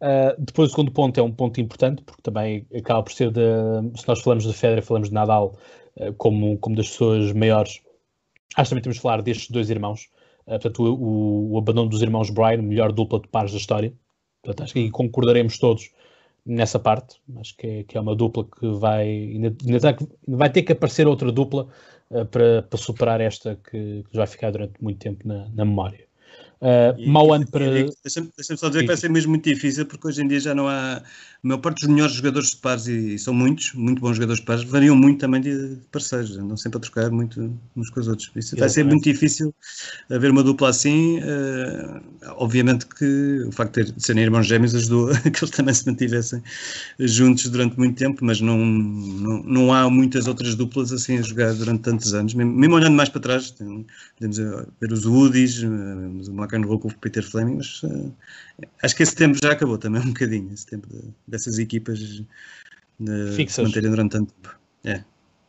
Uh, depois o segundo ponto é um ponto importante, porque também acaba por ser de, se nós falamos de Federer, falamos de Nadal uh, como, como das pessoas maiores. Acho que também temos de falar destes dois irmãos, portanto, o, o, abandono dos irmãos Bryan, melhor dupla de pares da história. Portanto, acho que concordaremos todos nessa parte. Acho que é, que é uma dupla que vai, ainda, ainda, vai ter que aparecer outra dupla uh, para, para superar esta que, que vai ficar durante muito tempo na, na memória. Uh, mau ano para. Deixa-me deixa só dizer Sim. que vai ser mesmo muito difícil, porque hoje em dia já não há. A maior parte dos melhores jogadores de pares, e, e são muitos, muito bons jogadores de pares, variam muito também de parceiros, andam sempre a trocar muito uns com os outros. Isso vai ser muito difícil haver uma dupla assim. Uh, obviamente que o facto de serem irmãos gêmeos ajudou <laughs> a que eles também se mantivessem juntos durante muito tempo, mas não, não, não há muitas outras duplas assim a jogar durante tantos anos. Mesmo, mesmo olhando mais para trás, podemos ver os Woodies, uh, and roll com o Peter Fleming, mas uh, acho que esse tempo já acabou também um bocadinho, esse tempo de, dessas equipas de, Fixas. manterem durante tanto tempo. É.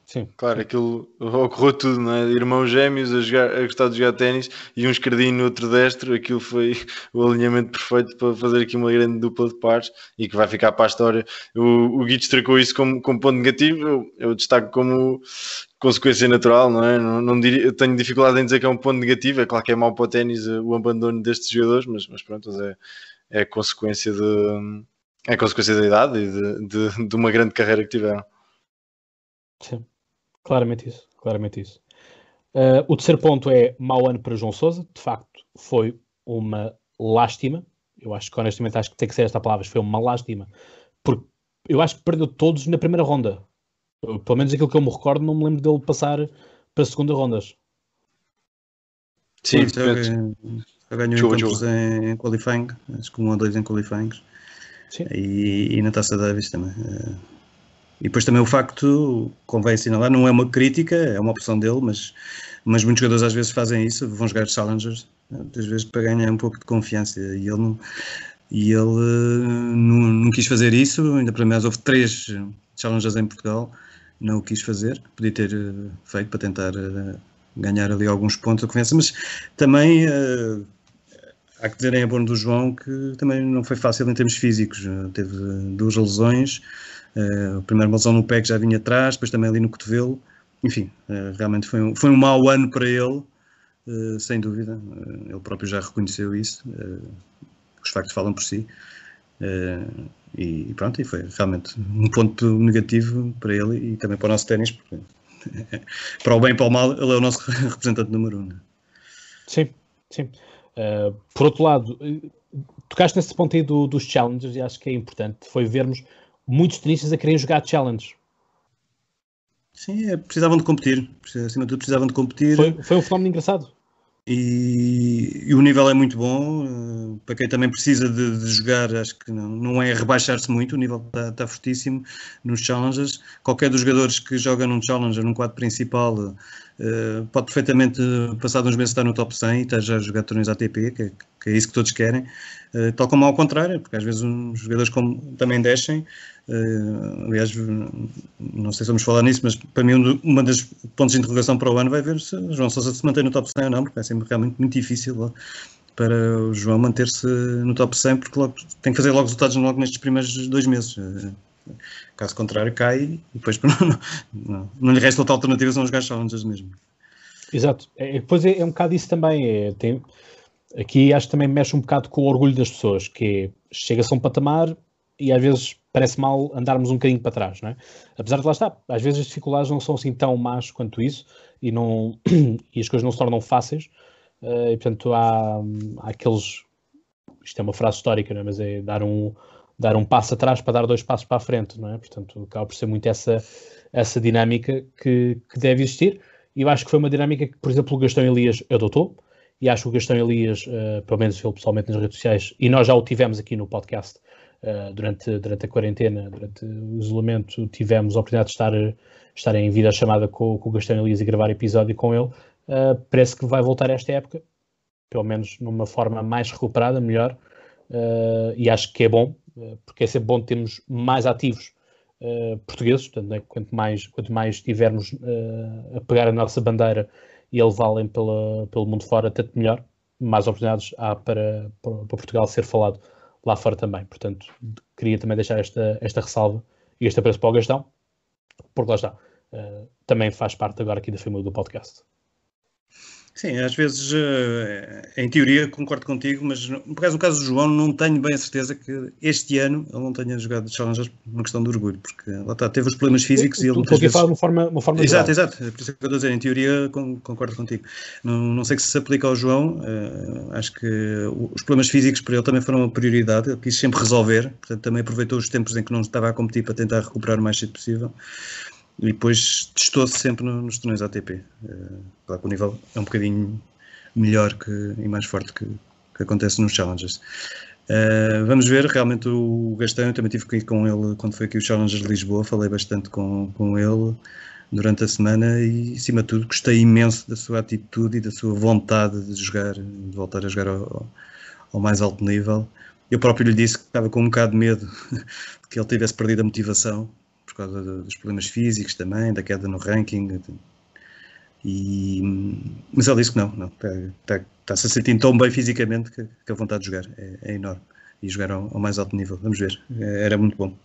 Sim. Claro, aquilo ocorreu tudo, não é? Irmãos gêmeos a, jogar, a gostar de jogar ténis e um esquerdinho no outro destro, aquilo foi <laughs> o alinhamento perfeito para fazer aqui uma grande dupla de pares e que vai ficar para a história. O, o Gui destacou isso como, como ponto negativo, eu, eu destaco como consequência natural, não é? Não, não diria, tenho dificuldade em dizer que é um ponto negativo, é claro que é mau para o ténis eh, o abandono destes jogadores, mas, mas pronto, é, é consequência de é consequência da idade e de, de, de uma grande carreira que tiveram. Sim. Claramente isso, claramente isso. Uh, o terceiro ponto é mau ano para João Sousa. De facto, foi uma lástima. Eu acho que honestamente acho que tem que ser esta palavra, foi uma lástima. Porque eu acho que perdeu todos na primeira ronda. Pelo menos aquilo que eu me recordo, não me lembro dele passar para a segunda rondas. Sim, só, ganhou em, em qualifying, acho que um ou dois em qualifying. E, e, na Taça Davis também. Uh, e depois também o facto, convém assinalar, não é uma crítica, é uma opção dele, mas, mas muitos jogadores às vezes fazem isso, vão jogar challengers, às vezes para ganhar um pouco de confiança. E ele não, e ele não, não quis fazer isso, ainda para mais houve três challengers em Portugal, não o quis fazer, podia ter eh, feito para tentar eh, ganhar ali alguns pontos de confiança, mas também há que dizer em abono do João que também não foi fácil em termos físicos, teve duas lesões, Uh, o primeiro lesão no pé que já vinha atrás, depois também ali no cotovelo. Enfim, uh, realmente foi um, foi um mau ano para ele, uh, sem dúvida. ele próprio já reconheceu isso. os factos falam por si. e pronto, e foi realmente um ponto negativo para ele e também para o nosso ténis, porque <laughs> para o bem e para o mal, ele é o nosso <laughs> representante número um. Né? Sim, sim. por outro lado, tocaste nesse ponto aí do, dos challenges e acho que é importante, foi vermos muitos tenistas a querem jogar challenge. Sim, é, precisavam de competir. Acima de tudo, precisavam de competir. Foi, foi um fenómeno engraçado. E, e, o nível é muito bom. Uh, para quem também precisa de, de jogar, acho que não, não é rebaixar-se muito. O nível está, está fortíssimo nos challenges. Qualquer dos jogadores que joga num challenger, num quadro principal, uh, pode perfeitamente, passado uns meses, estar no top 100 e estar já a jogar torneios ATP, que, é, que é isso que todos querem. Uh, tal como ao contrário, porque às vezes os jogadores como, também descem Uh, aliás, não sei se vamos falar nisso, mas para mim um uma das pontos de interrogação para o ano vai ver se João Sousa se mantém no top 100 ou não, porque é sempre realmente muito difícil para o João manter-se no top 100, porque logo, tem que fazer logo resultados logo nestes primeiros dois meses. Uh, caso contrário, cai e depois <laughs> não, não, não lhe resta outra alternativa, são os gajos challenges mesmo. Exato. É, depois é, é um bocado isso também. É, tem, aqui acho que também mexe um bocado com o orgulho das pessoas, que é, chega-se a um patamar e às vezes parece mal andarmos um bocadinho para trás, não é? Apesar de lá estar, às vezes as dificuldades não são assim tão más quanto isso e, não, <clears throat> e as coisas não se tornam fáceis uh, e portanto há, há, aqueles, isto é uma frase histórica, não é? mas é dar um, dar um passo atrás para dar dois passos para a frente, não é? Portanto acaba por ser muito essa, essa dinâmica que, que deve existir e eu acho que foi uma dinâmica que, por exemplo, o Gastão Elias adotou e acho que o Gastão Elias, uh, pelo menos ele pessoalmente nas redes sociais, e nós já o tivemos aqui no podcast, Uh, durante, durante a quarentena, durante o isolamento, tivemos a oportunidade de estar, estar em vida chamada com, com o Gastão Elias e gravar episódio com ele. Uh, parece que vai voltar esta época, pelo menos numa forma mais recuperada, melhor, uh, e acho que é bom, porque é sempre bom termos mais ativos portugueses, portanto, né, quanto, mais, quanto mais estivermos a pegar a nossa bandeira e a levá-la pelo mundo fora, tanto melhor, mais oportunidades há para, para, para Portugal ser falado lá fora também. Portanto, queria também deixar esta, esta ressalva e este apreço para o Gastão, porque lá está, uh, também faz parte agora aqui da família do podcast. Sim, às vezes, eh, em teoria, concordo contigo, mas por causa do caso do João, não tenho bem a certeza que este ano ele não tenha jogado Challengers por uma questão de orgulho, porque lá está, teve os problemas físicos e ele muitas vezes... falar de uma forma, uma forma Exato, exato, por isso é que eu estou a dizer, em teoria concordo contigo. Não, não sei se se aplica ao João, uh, acho que os problemas físicos para ele também foram uma prioridade, ele quis sempre resolver, portanto também aproveitou os tempos em que não estava a competir para tentar recuperar o mais cedo possível. E depois testou-se sempre nos torneios ATP. Uh, claro que o nível é um bocadinho melhor que, e mais forte que, que acontece nos Challengers. Uh, vamos ver, realmente o Gastão, eu também tive que ir com ele quando foi aqui o Challengers de Lisboa, falei bastante com, com ele durante a semana e, acima de tudo, gostei imenso da sua atitude e da sua vontade de jogar, de voltar a jogar ao, ao mais alto nível. Eu próprio lhe disse que estava com um bocado de medo de <laughs> que ele tivesse perdido a motivação, causa dos problemas físicos também, da queda no ranking. E, mas ele disse que não, não está-se está, a sentir tão bem fisicamente que, que a vontade de jogar é, é enorme. E jogar ao, ao, mais alto nível, vamos ver, é, era muito bom.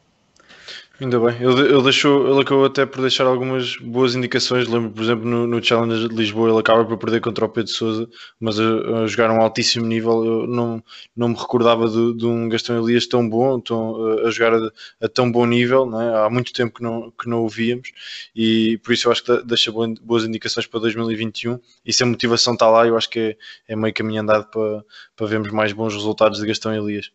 Ainda bem, ele, ele, deixou, ele acabou até por deixar algumas boas indicações. Lembro, por exemplo, no, no Challenger de Lisboa, ele acaba por perder contra o Pedro Souza, mas a, a jogar um altíssimo nível. Eu não, não me recordava de, de um Gastão Elias tão bom, tão, a jogar a, a, tão bom nível. Né? Há muito tempo que não, que não o víamos, e por isso eu acho que deixa boas indicações para 2021. E se a motivação está lá, eu acho que é, é meio caminho andado para, para vermos mais bons resultados de Gastão Elias.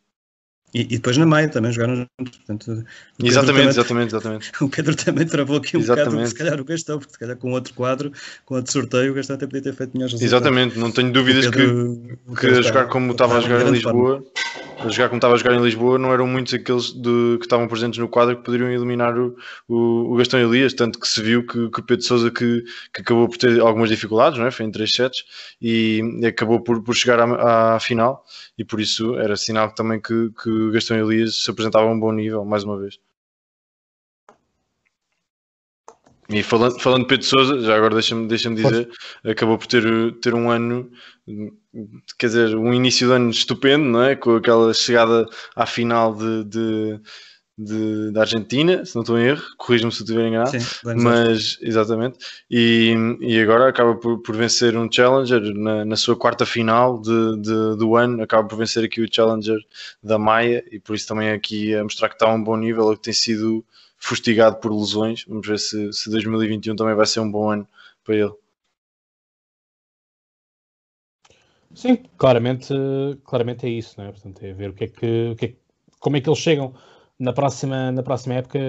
E, e, depois na Maia também jogaram juntos. Portanto, exatamente, exatamente, exatamente. <laughs> O Pedro também travou aqui um exatamente. bocado, se calhar o Gastão, porque se calhar com outro quadro, com outro sorteio, o Gastão até podia ter feito melhores resultados. Exatamente, não tenho dúvidas Pedro, que, que a jogar como estava a jogar em Lisboa, a jogar como estava a jogar em Lisboa, não eram muitos aqueles de, que estavam presentes no quadro que poderiam eliminar o, o, o Gastão Elias, tanto que se viu que, que o Pedro Souza que, que acabou por ter algumas dificuldades, não é? foi em três sets, e acabou por, por chegar à, à final, e por isso era sinal também que, que o Gastão Elias se apresentava a um bom nível, mais uma vez. E falando, falando de Pedro Souza, já agora deixa-me deixa dizer, acabou por ter, ter um ano, quer dizer, um início de ano estupendo, não é? Com aquela chegada à final de, de, de da Argentina, se não estou em erro, corrijo-me se estiver enganado, Sim, mas exatamente, e, e agora acaba por, por vencer um Challenger na, na sua quarta final de, de, do ano, acaba por vencer aqui o Challenger da Maia, e por isso também aqui a mostrar que está a um bom nível, que tem sido fustigado por lesões. Vamos ver se, se 2021 também vai ser um bom ano para ele. Sim, claramente, claramente é isso, não é? Portanto, é ver o que é que, o que, é, como é que eles chegam na próxima, na próxima época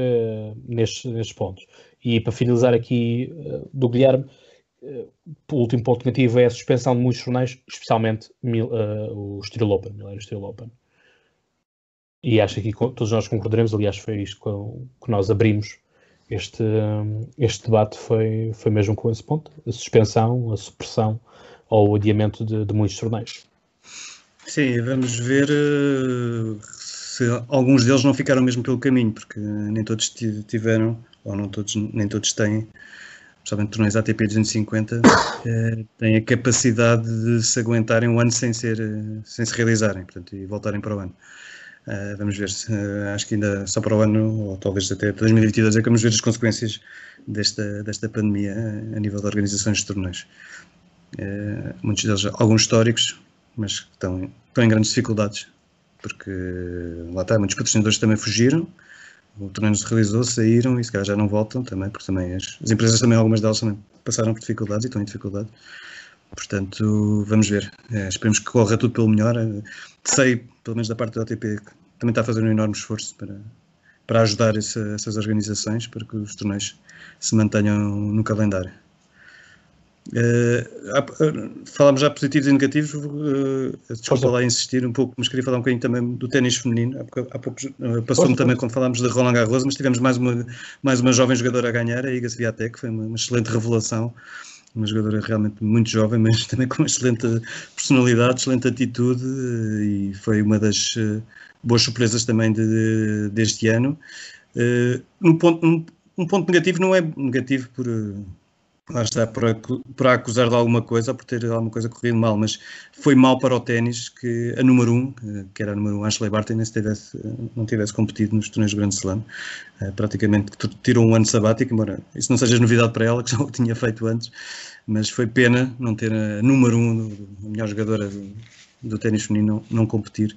nestes, nestes pontos. E para finalizar aqui do Guilherme, o último ponto negativo é a suspensão de muitos jornais, especialmente uh, o Steel Open, o Steel Open. E acho que todos nós concordaremos, aliás, foi isto que nós abrimos este, este debate, foi, foi mesmo com esse ponto, a suspensão, a supressão ou o adiamento de, de muitos torneios. Sim, vamos ver se alguns deles não ficaram mesmo pelo caminho, porque nem todos tiveram, ou não todos, nem todos têm, principalmente torneios ATP 250, <coughs> eh, têm a capacidade de se aguentarem um ano sem, ser, sem se realizarem portanto, e voltarem para o ano. Uh, vamos ver, uh, acho que ainda só para o ano, ou talvez até 2022, é que vamos ver as consequências desta, desta pandemia a nível de organizações de torneios. muitos deles, alguns históricos, mas estão, estão em grandes dificuldades, porque lá está, muitos patrocinadores também fugiram, o torneio se realizou, saíram e se calhar já não voltam também, porque também as, as empresas também, algumas delas também passaram por dificuldades e estão em dificuldade. Portanto, vamos ver. É, esperemos que corra tudo pelo melhor. Sei, pelo menos da parte do ATP, que também está a fazer um enorme esforço para, para ajudar essa, essas organizações para que os torneios se mantenham no calendário. Uh, falámos já positivos e negativos, uh, desculpa lá insistir um pouco, mas queria falar um bocadinho também do ténis feminino. Há pouco, há pouco uh, passou-me também quando falámos de Roland Garros, mas tivemos mais uma, mais uma jovem jogadora a ganhar, a Iga Swiatek, foi uma, uma excelente revelação uma jogadora realmente muito jovem, <laughs> mas também com uma excelente personalidade, excelente atitude e foi uma das boas surpresas também de, de, deste ano. Uh, um, ponto, um, um, ponto negativo não é negativo por, lá está, por acusar de alguma coisa por ter alguma coisa corrido mal, mas foi mal para o ténis que a número 1, um, que era a número 1, um, Ashley Barty, se tivesse, não tivesse competido nos torneios Grand Slam. Uh, praticamente tirou um ano sabático, embora isso não seja novidade para ela, que já o tinha feito antes, mas foi pena não ter a número 1, um, a melhor jogadora do, do ténis feminino, não, não competir,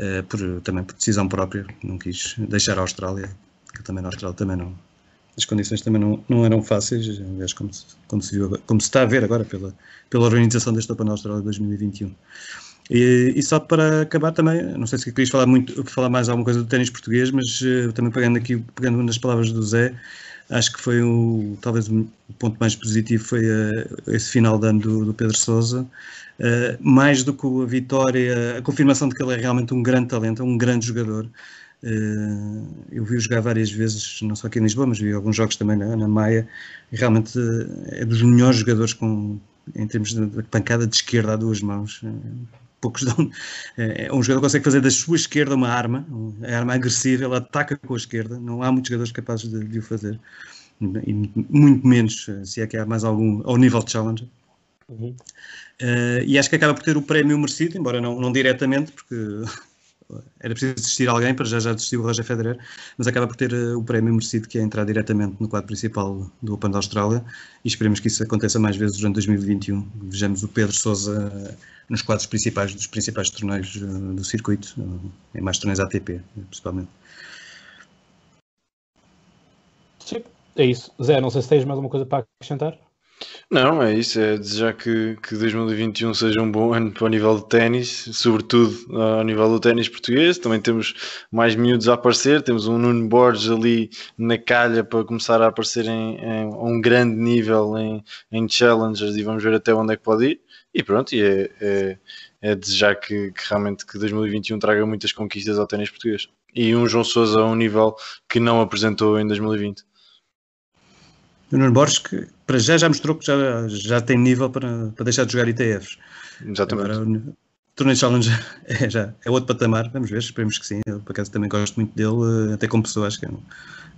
uh, por, também por decisão própria, não quis deixar a Austrália, que também na Austrália também não, as condições também não, não eram fáceis, aliás, como se, como, se viu, como se está a ver agora pela, pela organização deste Open Austrália 2021. E, e, só para acabar também, não sei se querias falar, muito, falar mais alguma coisa do ténis português, mas uh, também pegando aqui, pegando nas palavras do Zé, acho que foi o, talvez o ponto mais positivo foi uh, esse final de ano do, do Pedro Sousa, uh, mais do que a vitória, a confirmação de que ele é realmente um grande talento, um grande jogador, eu vi-o jogar várias vezes, não só aqui em Lisboa, mas vi alguns jogos também na, na Maia, e realmente eh, é dos melhores jogadores com, em termos de, pancada de esquerda a duas mãos. Eh, poucos dão. É um jogador que consegue fazer da sua esquerda uma arma, a arma agressiva, ele ataca com a esquerda, não há muitos jogadores capazes de, de o fazer. E muito menos, se é que há mais algum, ao nível de challenger. Uhum. Uh, e acho que acaba por ter o prémio merecido, embora não, não diretamente, porque era preciso desistir alguém, para já já desistiu o Roger Federer, mas acaba por ter uh, o prémio merecido que é entrar diretamente no quadro principal do Open da Austrália e esperemos que isso aconteça mais vezes durante 2021. Vejamos o Pedro Sousa nos quadros principais dos principais torneios uh, do circuito, em mais torneios ATP, principalmente. Sim, é isso. Zé, não sei se tens mais alguma coisa para acrescentar. Não, é isso, é desejar que, que 2021 seja um bom ano para o nível de ténis, sobretudo ao nível do ténis português. Também temos mais miúdos a aparecer, temos um Nuno Borges ali na calha para começar a aparecer em, em a um grande nível em, em challengers e vamos ver até onde é que pode ir. E pronto, e é, é, é desejar que, que, realmente que 2021 traga muitas conquistas ao ténis português. E um João Sousa a um nível que não apresentou em 2020. O Nuno Borges, que para já já mostrou que já, já tem nível para, para deixar de jogar ITFs. Exatamente. Agora, o Torneio Challenge <laughs> é, já, é outro patamar, vamos ver, esperemos que sim. Eu, por acaso, também gosto muito dele, até como pessoa, acho que é um,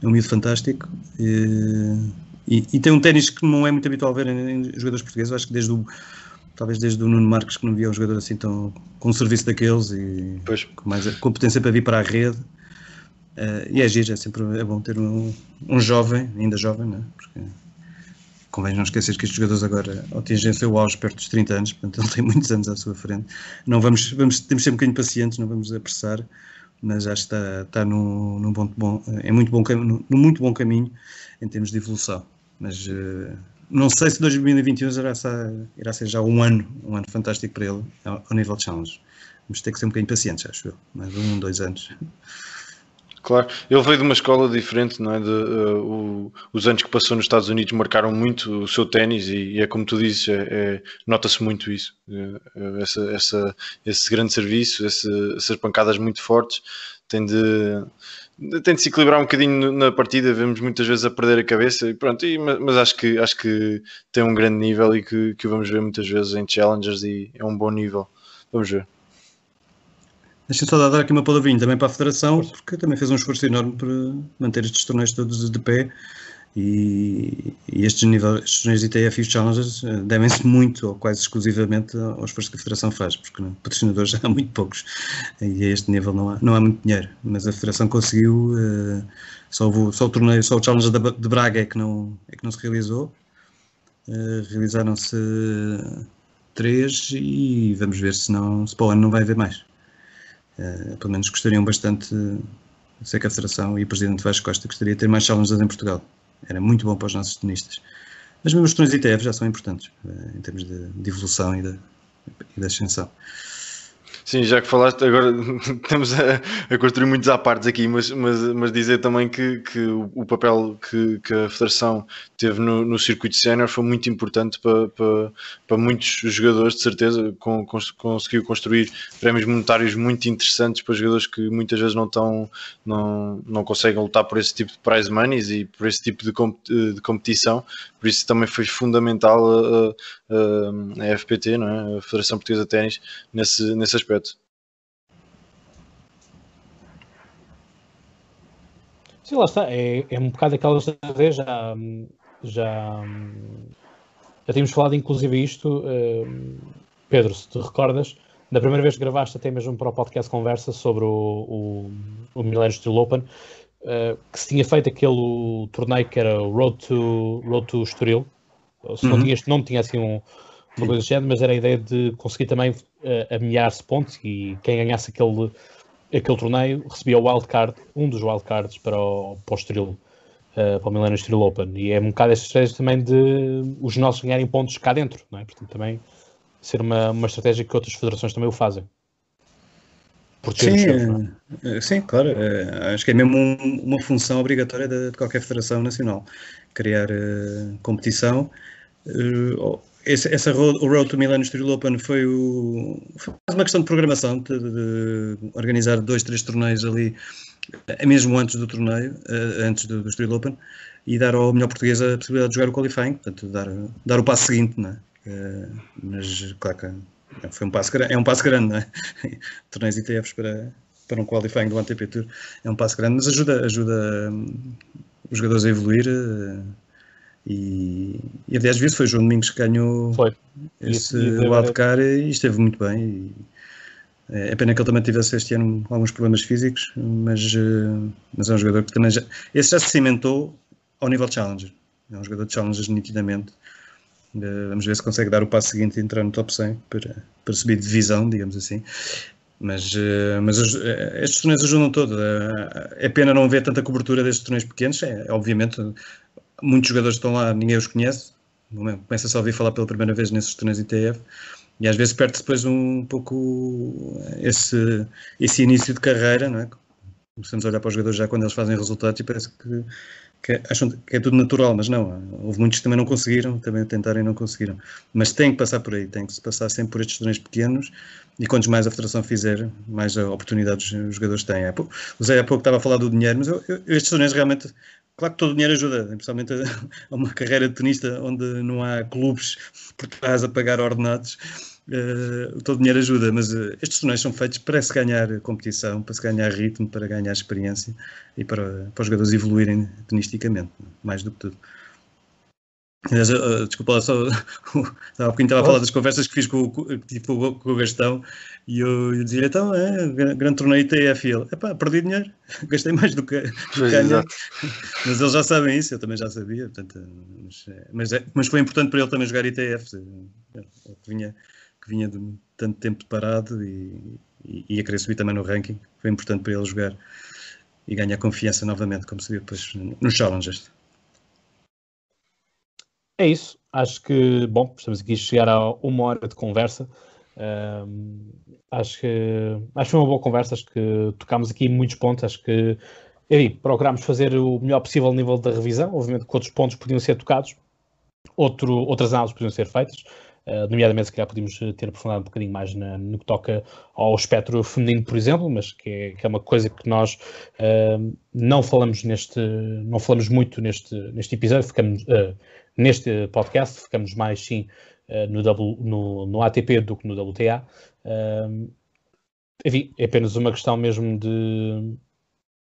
é um miúdo fantástico. E, e, e, tem um ténis que não é muito habitual ver em, em jogadores portugueses, acho que desde o talvez desde o Nuno Marques que não via um jogador assim tão com um serviço daqueles e pois. com mais competência para vir para a rede Uh, e é giro, é sempre é bom ter um, um jovem, ainda jovem, né? porque convém não esquecer que estes jogadores agora atingem seu auge perto dos 30 anos, portanto <laughs> ele tem muitos anos à sua frente. Não vamos, vamos temos ser um bocadinho pacientes, não vamos apressar, mas acho que está, está num, num bom, bom, é muito bom, num muito bom caminho em termos de evolução. Mas uh, não sei se 2021 irá ser, irá ser já um ano, um ano fantástico para ele ao, ao nível de challenge. Vamos ter que ser um bocadinho pacientes, acho eu. Mais um, dois anos. Claro, ele veio de uma escola diferente, não é? De, uh, o, os anos que passou nos Estados Unidos marcaram muito o seu ténis e, e, é como tu dizes, é, é, nota-se muito isso. É, essa, essa, esse grande serviço, esse, essas pancadas muito fortes, tem de, tem de se equilibrar um bocadinho na partida, vemos muitas vezes a perder a cabeça e pronto, e, mas acho que, acho que tem um grande nível e que, que vamos ver muitas vezes em challengers e é um bom nível. Vamos ver. Deixa-me só dar aqui uma palavrinha também para a Federação, porque também fez um esforço enorme para manter estes torneios todos de pé. E, e estes, níveis, estes torneios ITF e os Challengers eh, devem-se muito ou quase exclusivamente ao esforço que a Federação faz, porque não, patrocinadores <laughs> há muito poucos. E a este nível não há, não há muito dinheiro, mas a Federação conseguiu, uh, só, o, só o torneio, só o Challenger de Braga é que não, é que não se realizou, realizaram-se três e vamos ver se, não, se para o ano não vai haver mais. Uh, pelo menos gostariam bastante, sei que a Federação e o Presidente Vasco Costa gostaria de ter mais challenges em Portugal. Era muito bom para os nossos tenistas. Mas mesmo os torneios ITF já são importantes uh, em termos de, de evolução e de ascensão. Sim, já que falaste, agora <laughs> estamos a, a, construir muitos à partes aqui, mas, mas, mas dizer também que, que o, papel que, que, a Federação teve no, no circuito sénior foi muito importante para, para, para, muitos jogadores, de certeza, com, conseguiu construir prémios monetários muito interessantes para jogadores que muitas vezes não, estão, não, não conseguem lutar por esse tipo de prize monies e por esse tipo de, de competição, por isso também foi fundamental a, a, a FPT, não é? a Federação Portuguesa de Ténis, nesse, nesse aspecto. Sim, lá está. É, é um bocado aquela vez, já, já, já tínhamos falado inclusive isto, uh, Pedro, se te recordas, na primeira vez que gravaste até mesmo para o podcast Conversa sobre o, o, o Millennium Steel Open, uh, que se tinha feito aquele torneio que era o Road to, Road to Estoril, se uhum. não, tinha, não tinha assim um, uma coisa género, mas era a ideia de conseguir também uh, amealhar-se pontos e quem ganhasse aquele, aquele torneio recebia o wildcard, um dos wildcards para o, para o Estoril, uh, para o Millennium Estoril Open. E é um bocado esta estratégia também de os nossos ganharem pontos cá dentro, não é? Portanto, também ser uma, uma estratégia que outras federações também o fazem. Sim, seus, é? sim, claro. É, acho que é mesmo um, uma função obrigatória de, de, qualquer federação nacional. Criar uh, competição. Uh, esse, essa road, o Road to Milano Street Open foi, o, foi uma questão de programação, de, de, organizar dois, três torneios ali, mesmo antes do torneio, uh, antes do, do Open, e dar ao melhor português a possibilidade de jogar o qualifying, portanto, dar, dar o passo seguinte, não é? Mas, claro que foi um passo, é um passo grande, não é? <laughs> Torneios ITFs para, para um qualifying do ATP Tour é um passo grande, mas ajuda, ajuda um, os jogadores a evoluir. E, e aliás, vezes foi o João Domingos que ganhou foi. esse wildcard e esteve muito bem. E, é, é pena que ele também tivesse este ano alguns problemas físicos, mas, uh, mas é um jogador que também já. Esse já se cimentou ao nível de Challenger. É um jogador de Challengers nitidamente. Uh, vamos ver se consegue dar o passo seguinte e entrar no top 100 para, para subir de divisão, digamos assim. Mas, uh, mas estes torneios ajudam todo. é pena não ver tanta cobertura destes torneios pequenos. É, obviamente, muitos jogadores estão lá, ninguém os conhece. Começa só a ouvir falar pela primeira vez nesses torneios ITF. E às vezes perde-se depois um pouco esse, esse início de carreira, não é? Começamos a olhar para os jogadores já quando eles fazem resultados e parece que, que acham que é tudo natural, mas não. Houve muitos que também não conseguiram, também tentaram e não conseguiram. Mas tem que passar por aí, tem que se passar sempre por estes torneios pequenos e quantos mais a federação fizer, mais oportunidades os jogadores têm. O Zé há pouco estava a falar do dinheiro, mas eu, eu, estes torneios realmente Claro que todo o dinheiro ajuda, especialmente <laughs> a, uma carreira de tenista onde não há clubes por trás a pagar ordenados. Uh, todo o dinheiro ajuda, mas uh, estes torneios são feitos para se ganhar competição, para se ganhar ritmo, para ganhar experiência e para, para os jogadores evoluírem tenisticamente, mais do que tudo. Desculpa lá, só <laughs> há pouquinho estava a falar das conversas que fiz com, com, tipo, com o Gastão e eu, eu dizia então, é, grande torneio ITF e ele, epá, perdi dinheiro, <laughs> gastei mais do que, do que <laughs> Mas eles já sabem isso, eu também já sabia, portanto, mas, é, mas, é, mas, foi importante para ele também jogar ITF, é, que vinha, que vinha de tanto tempo parado e, e, e a querer subir também no ranking, foi importante para ele jogar e ganhar confiança novamente, como se viu depois nos Challengers. É isso. Acho que, bom, estamos aqui a chegar a uma hora de conversa. acho, que, acho que foi uma boa conversa. Acho que tocámos aqui muitos pontos. Acho que enfim, procurámos fazer o melhor possível no nível da revisão. Obviamente que outros pontos podiam ser tocados, outro, outras análises podiam ser feitas. Uh, nomeadamente, se calhar podíamos ter aprofundado um bocadinho mais na, no que toca ao espectro feminino, por exemplo, mas que é, que é uma coisa que nós uh, não falamos neste, não falamos muito neste, neste episódio, ficamos, uh, Neste podcast ficamos mais sim eh, no, no, no, ATP do que no WTA. enfim, é apenas uma questão mesmo de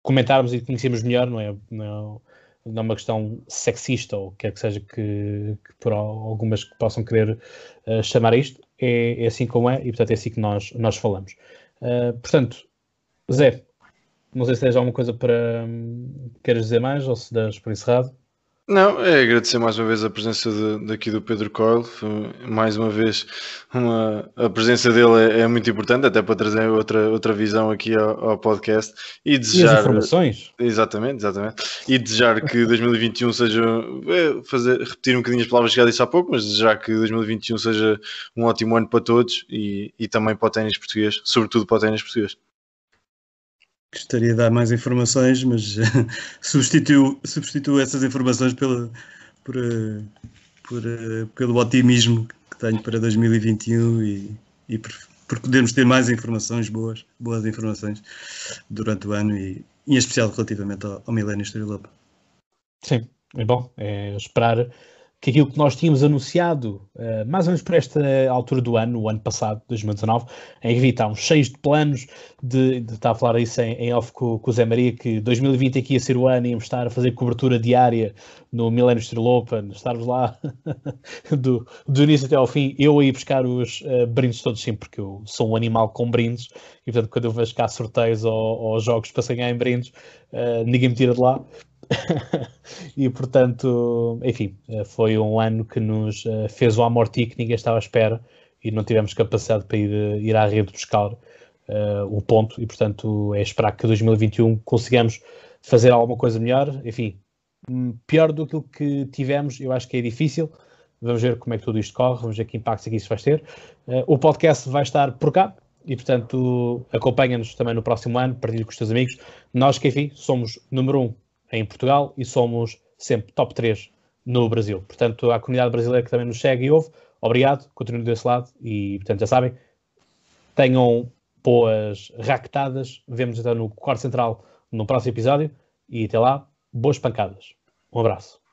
comentarmos e conhecermos melhor, não é, não, não é uma questão sexista ou quer que seja que, que por algumas que possam querer uh, chamar isto, é, é, assim como é e portanto é assim que nós, nós falamos. Uh, portanto, Zé, não sei se tens alguma coisa para um, queres dizer mais ou se das por encerrado. Não, é agradecer mais uma vez a presença de, daqui do Pedro Coelho. Mais uma vez, uma, a presença dele é, é, muito importante, até para trazer outra, outra visão aqui ao, ao podcast. E desejar. E as informações? Exatamente, exatamente. E desejar que <laughs> 2021 seja. É, fazer, repetir um bocadinho as palavras que já disse há pouco, mas desejar que 2021 seja um ótimo ano para todos e, e também para o ténis português, sobretudo para o ténis português gostaria de dar mais informações, mas <laughs> substituo, substituo essas informações pela, por, por, pelo otimismo que tenho para 2021 e, e por, por, podermos ter mais informações boas, boas informações durante o ano e em especial relativamente ao, ao Milênio História Sim, é bom, é esperar que aquilo que nós tínhamos anunciado, uh, mais ou menos por esta altura do ano, o ano passado, 2019, em que estávamos cheios de planos, de, de estar a falar isso em, em off com, com, o Zé Maria, que 2020 aqui ia ser o ano, íamos estar a fazer cobertura diária no Millennium Steel Open, estarmos lá <laughs> do, do início até ao fim, eu a ir buscar os uh, brindes todos, sim, porque eu sou um animal com brindes, e portanto quando eu vejo cá sorteios ou, ou jogos para ganhar em brindes, uh, ninguém me tira de lá. <laughs> e portanto, enfim, foi um ano que nos eh, fez o amorti que ninguém estava à espera e não tivemos capacidade para ir, eh, ir à rede buscar uh, o ponto e portanto é esperar que 2021 consigamos fazer alguma coisa melhor. Enfim, hum, pior do que o que tivemos, eu acho que é difícil. Vamos ver como é que tudo isto corre, vamos ver que impacto é que isso vai ter. Uh, o podcast vai estar por cá, e portanto acompanha-nos também no próximo ano, partilhe com os teus amigos. Nós que enfim somos número um em Portugal e somos sempre top 3 no Brasil. Portanto, a comunidade brasileira que também nos segue e ouve, obrigado, continuem desse lado e, portanto, já sabem, tenham boas raquetadas. Vemos então no quarto central no próximo episódio e até lá, boas pancadas. Um abraço.